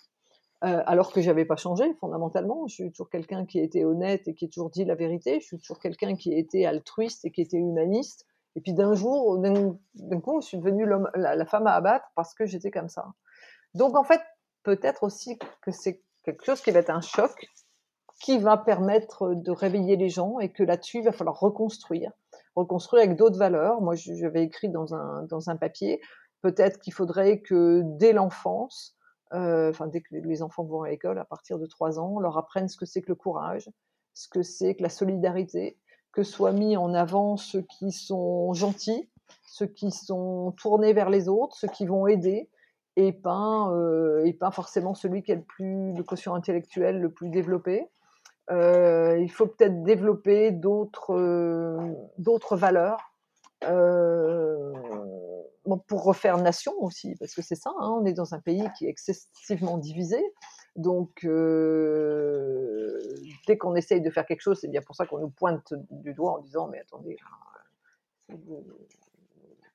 Euh, alors que j'avais pas changé fondamentalement. Je suis toujours quelqu'un qui été honnête et qui a toujours dit la vérité. Je suis toujours quelqu'un qui été altruiste et qui était humaniste. Et puis d'un jour, d'un coup, je suis devenue la, la femme à abattre parce que j'étais comme ça. Donc en fait, peut-être aussi que c'est quelque chose qui va être un choc, qui va permettre de réveiller les gens et que là-dessus, il va falloir reconstruire, reconstruire avec d'autres valeurs. Moi, j'avais écrit dans un, dans un papier, peut-être qu'il faudrait que dès l'enfance, enfin dès que les enfants vont à l'école, à partir de 3 ans, on leur apprenne ce que c'est que le courage, ce que c'est que la solidarité, que soient mis en avant ceux qui sont gentils, ceux qui sont tournés vers les autres, ceux qui vont aider, et pas, euh, et pas forcément celui qui a le plus le quotient intellectuel le plus développé. Euh, il faut peut-être développer d'autres euh, d'autres valeurs euh, pour refaire nation aussi, parce que c'est ça, hein, on est dans un pays qui est excessivement divisé. Donc, euh, dès qu'on essaye de faire quelque chose, c'est bien pour ça qu'on nous pointe du doigt en disant Mais attendez,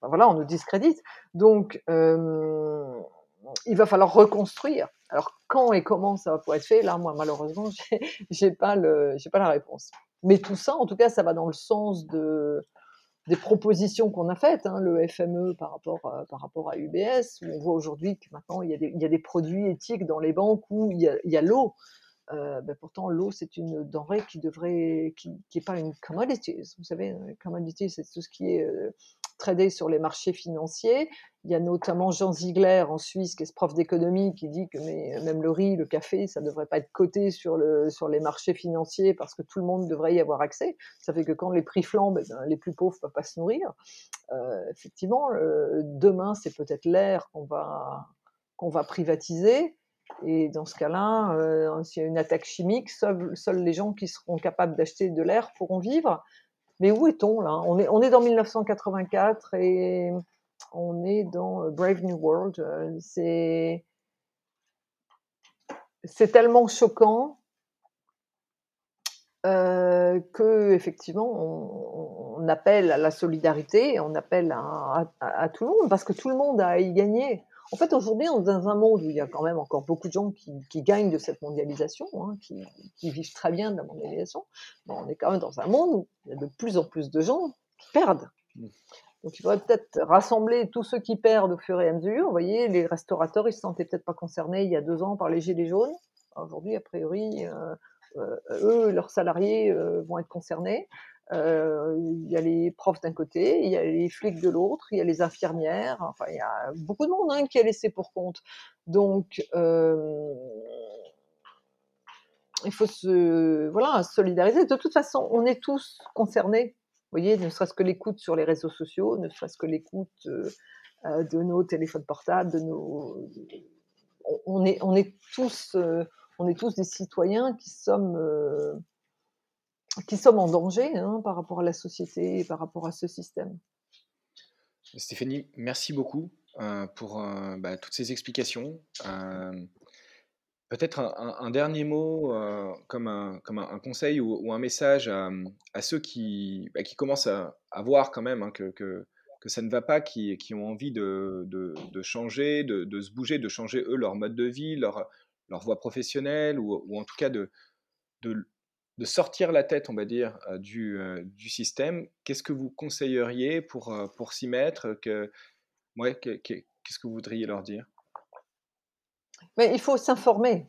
voilà, on nous discrédite. Donc, euh, il va falloir reconstruire. Alors, quand et comment ça va pouvoir être fait, là, moi, malheureusement, j'ai pas pas la réponse. Mais tout ça, en tout cas, ça va dans le sens de, des propositions qu'on a faites, hein, le FME par rapport, à, par rapport à UBS, où on voit aujourd'hui que maintenant, il y, a des, il y, a des, produits éthiques dans les banques où il y a, a l'eau. Euh, ben pourtant, l'eau, c'est une denrée qui devrait, qui n'est pas une commodity. Vous savez, commodity, c'est tout ce qui est euh, tradé sur les marchés financiers. Il y a notamment Jean Ziegler en Suisse, qui est prof d'économie, qui dit que même le riz, le café, ça ne devrait pas être coté sur, le, sur les marchés financiers parce que tout le monde devrait y avoir accès. Ça fait que quand les prix flambent, eh ben, les plus pauvres ne peuvent pas se nourrir. Euh, effectivement, demain, c'est peut-être l'air qu'on va, privatiser. Et dans ce cas-là, euh, s'il y a une attaque chimique, seuls les gens qui seront capables d'acheter de l'air pourront vivre. Mais où est-on là? On est, on est dans 1984 et on est dans euh, Brave New World. Euh, c'est, tellement choquant euh, que effectivement on, appelle à la solidarité, on appelle à, tout le monde parce que tout le monde a à y gagner. En fait, aujourd'hui, on est dans un monde où il y a quand même encore beaucoup de gens qui, gagnent de cette mondialisation, hein, qui, vivent très bien de la mondialisation. Mais on est quand même dans un monde où il y a de plus en plus de gens qui perdent. Mmh. Donc, il faudrait peut-être rassembler tous ceux qui perdent au fur et à mesure. Vous voyez, les restaurateurs, ils se sentaient peut-être pas concernés il y a deux ans par les gilets jaunes. Aujourd'hui, a priori, euh, euh, eux, leurs salariés euh, vont être concernés. Euh, il y a les profs d'un côté, il y a les flics de l'autre, il y a les infirmières, enfin il y a beaucoup de monde hein, qui est laissé pour compte. Donc euh, il faut se voilà solidariser. De toute façon, on est tous concernés. Vous voyez, ne serait-ce que l'écoute sur les réseaux sociaux, ne serait-ce que l'écoute euh, de nos téléphones portables, de nos on est on est tous on est tous des citoyens qui sommes qui sommes en danger hein, par rapport à la société et par rapport à ce système. Stéphanie, merci beaucoup pour bah, toutes ces explications. Peut-être un, dernier mot comme, un, conseil ou, un message à, ceux qui, bah, commencent à, voir quand même hein, que, ça ne va pas, qui, ont envie de, changer, de, se bouger, de changer eux leur mode de vie, leur, voie professionnelle ou, en tout cas de, sortir la tête, on va dire, du, du système. Qu'est-ce que vous conseilleriez pour, pour s'y mettre Qu'est-ce que vous voudriez leur dire? Mais il faut s'informer.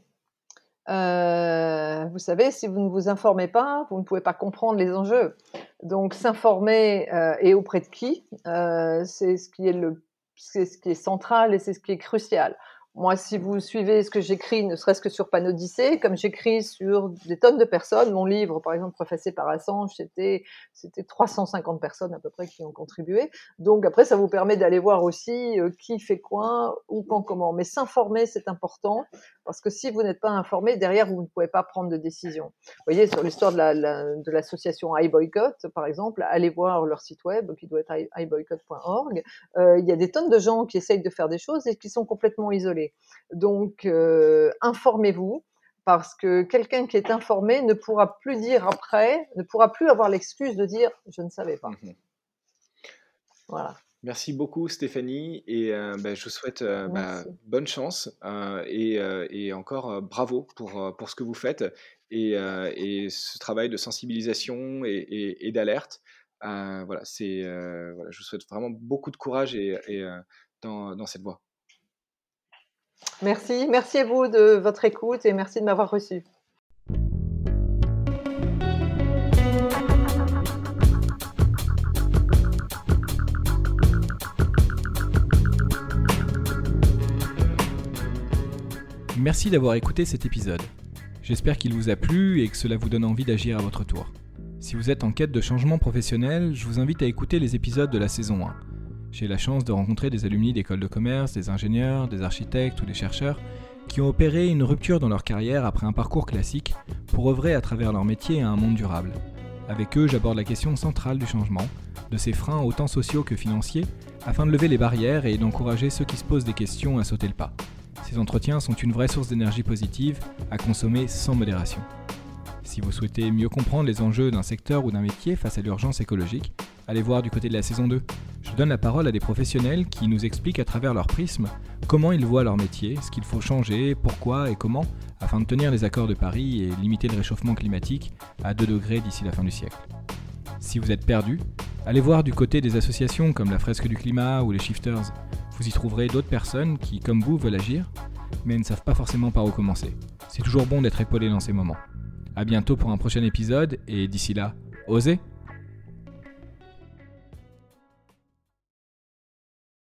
Euh, vous savez, si vous ne vous informez pas, vous ne pouvez pas comprendre les enjeux. Donc, s'informer euh, et auprès de qui, euh, c'est ce est le, c'est ce qui est central et c'est ce qui est crucial. Moi, si vous suivez ce que j'écris, ne serait-ce que sur Panodicée, comme j'écris sur des tonnes de personnes, mon livre, par exemple, préfacé par Assange, c'était, c'était 350 personnes à peu près qui ont contribué. Donc après, ça vous permet d'aller voir aussi euh, qui fait quoi, où, quand, comment. Mais s'informer, c'est important, parce que si vous n'êtes pas informé, derrière, vous ne pouvez pas prendre de décision. Vous voyez, sur l'histoire de, la, de l'association iBoycott, par exemple, allez voir leur site web, qui doit être iBoycott.org. Euh, il y a des tonnes de gens qui essayent de faire des choses et qui sont complètement isolés. Donc, euh, informez-vous parce que quelqu'un qui est informé ne pourra plus dire après, ne pourra plus avoir l'excuse de dire je ne savais pas. Mmh voilà. Merci beaucoup Stéphanie et euh, bah, je vous souhaite euh, bah, bonne chance et, encore bravo pour, pour ce que vous faites et, ce travail de sensibilisation et, d'alerte. voilà, c'est, voilà, je vous souhaite vraiment beaucoup de courage et, dans, dans cette voie. Merci, merci à vous de votre écoute et merci de m'avoir reçu. Merci d'avoir écouté cet épisode. J'espère qu'il vous a plu et que cela vous donne envie d'agir à votre tour. Si vous êtes en quête de changement professionnel, je vous invite à écouter les épisodes de la saison 1. J'ai la chance de rencontrer des alumni d'écoles de commerce, des ingénieurs, des architectes ou des chercheurs qui ont opéré une rupture dans leur carrière après un parcours classique pour œuvrer à travers leur métier à un monde durable. Avec eux, j'aborde la question centrale du changement, de ses freins autant sociaux que financiers, afin de lever les barrières et d'encourager ceux qui se posent des questions à sauter le pas. Ces entretiens sont une vraie source d'énergie positive à consommer sans modération. Si vous souhaitez mieux comprendre les enjeux d'un secteur ou d'un métier face à l'urgence écologique, allez voir du côté de la saison 2. Je donne la parole à des professionnels qui nous expliquent à travers leur prisme comment ils voient leur métier, ce qu'il faut changer, pourquoi et comment, afin de tenir les accords de Paris et limiter le réchauffement climatique à 2 degrés d'ici la fin du siècle. Si vous êtes perdu, allez voir du côté des associations comme la Fresque du Climat ou les Shifters. Vous y trouverez d'autres personnes qui, comme vous, veulent agir, mais ne savent pas forcément par où commencer. C'est toujours bon d'être épaulé dans ces moments. A bientôt pour un prochain épisode et d'ici là, osez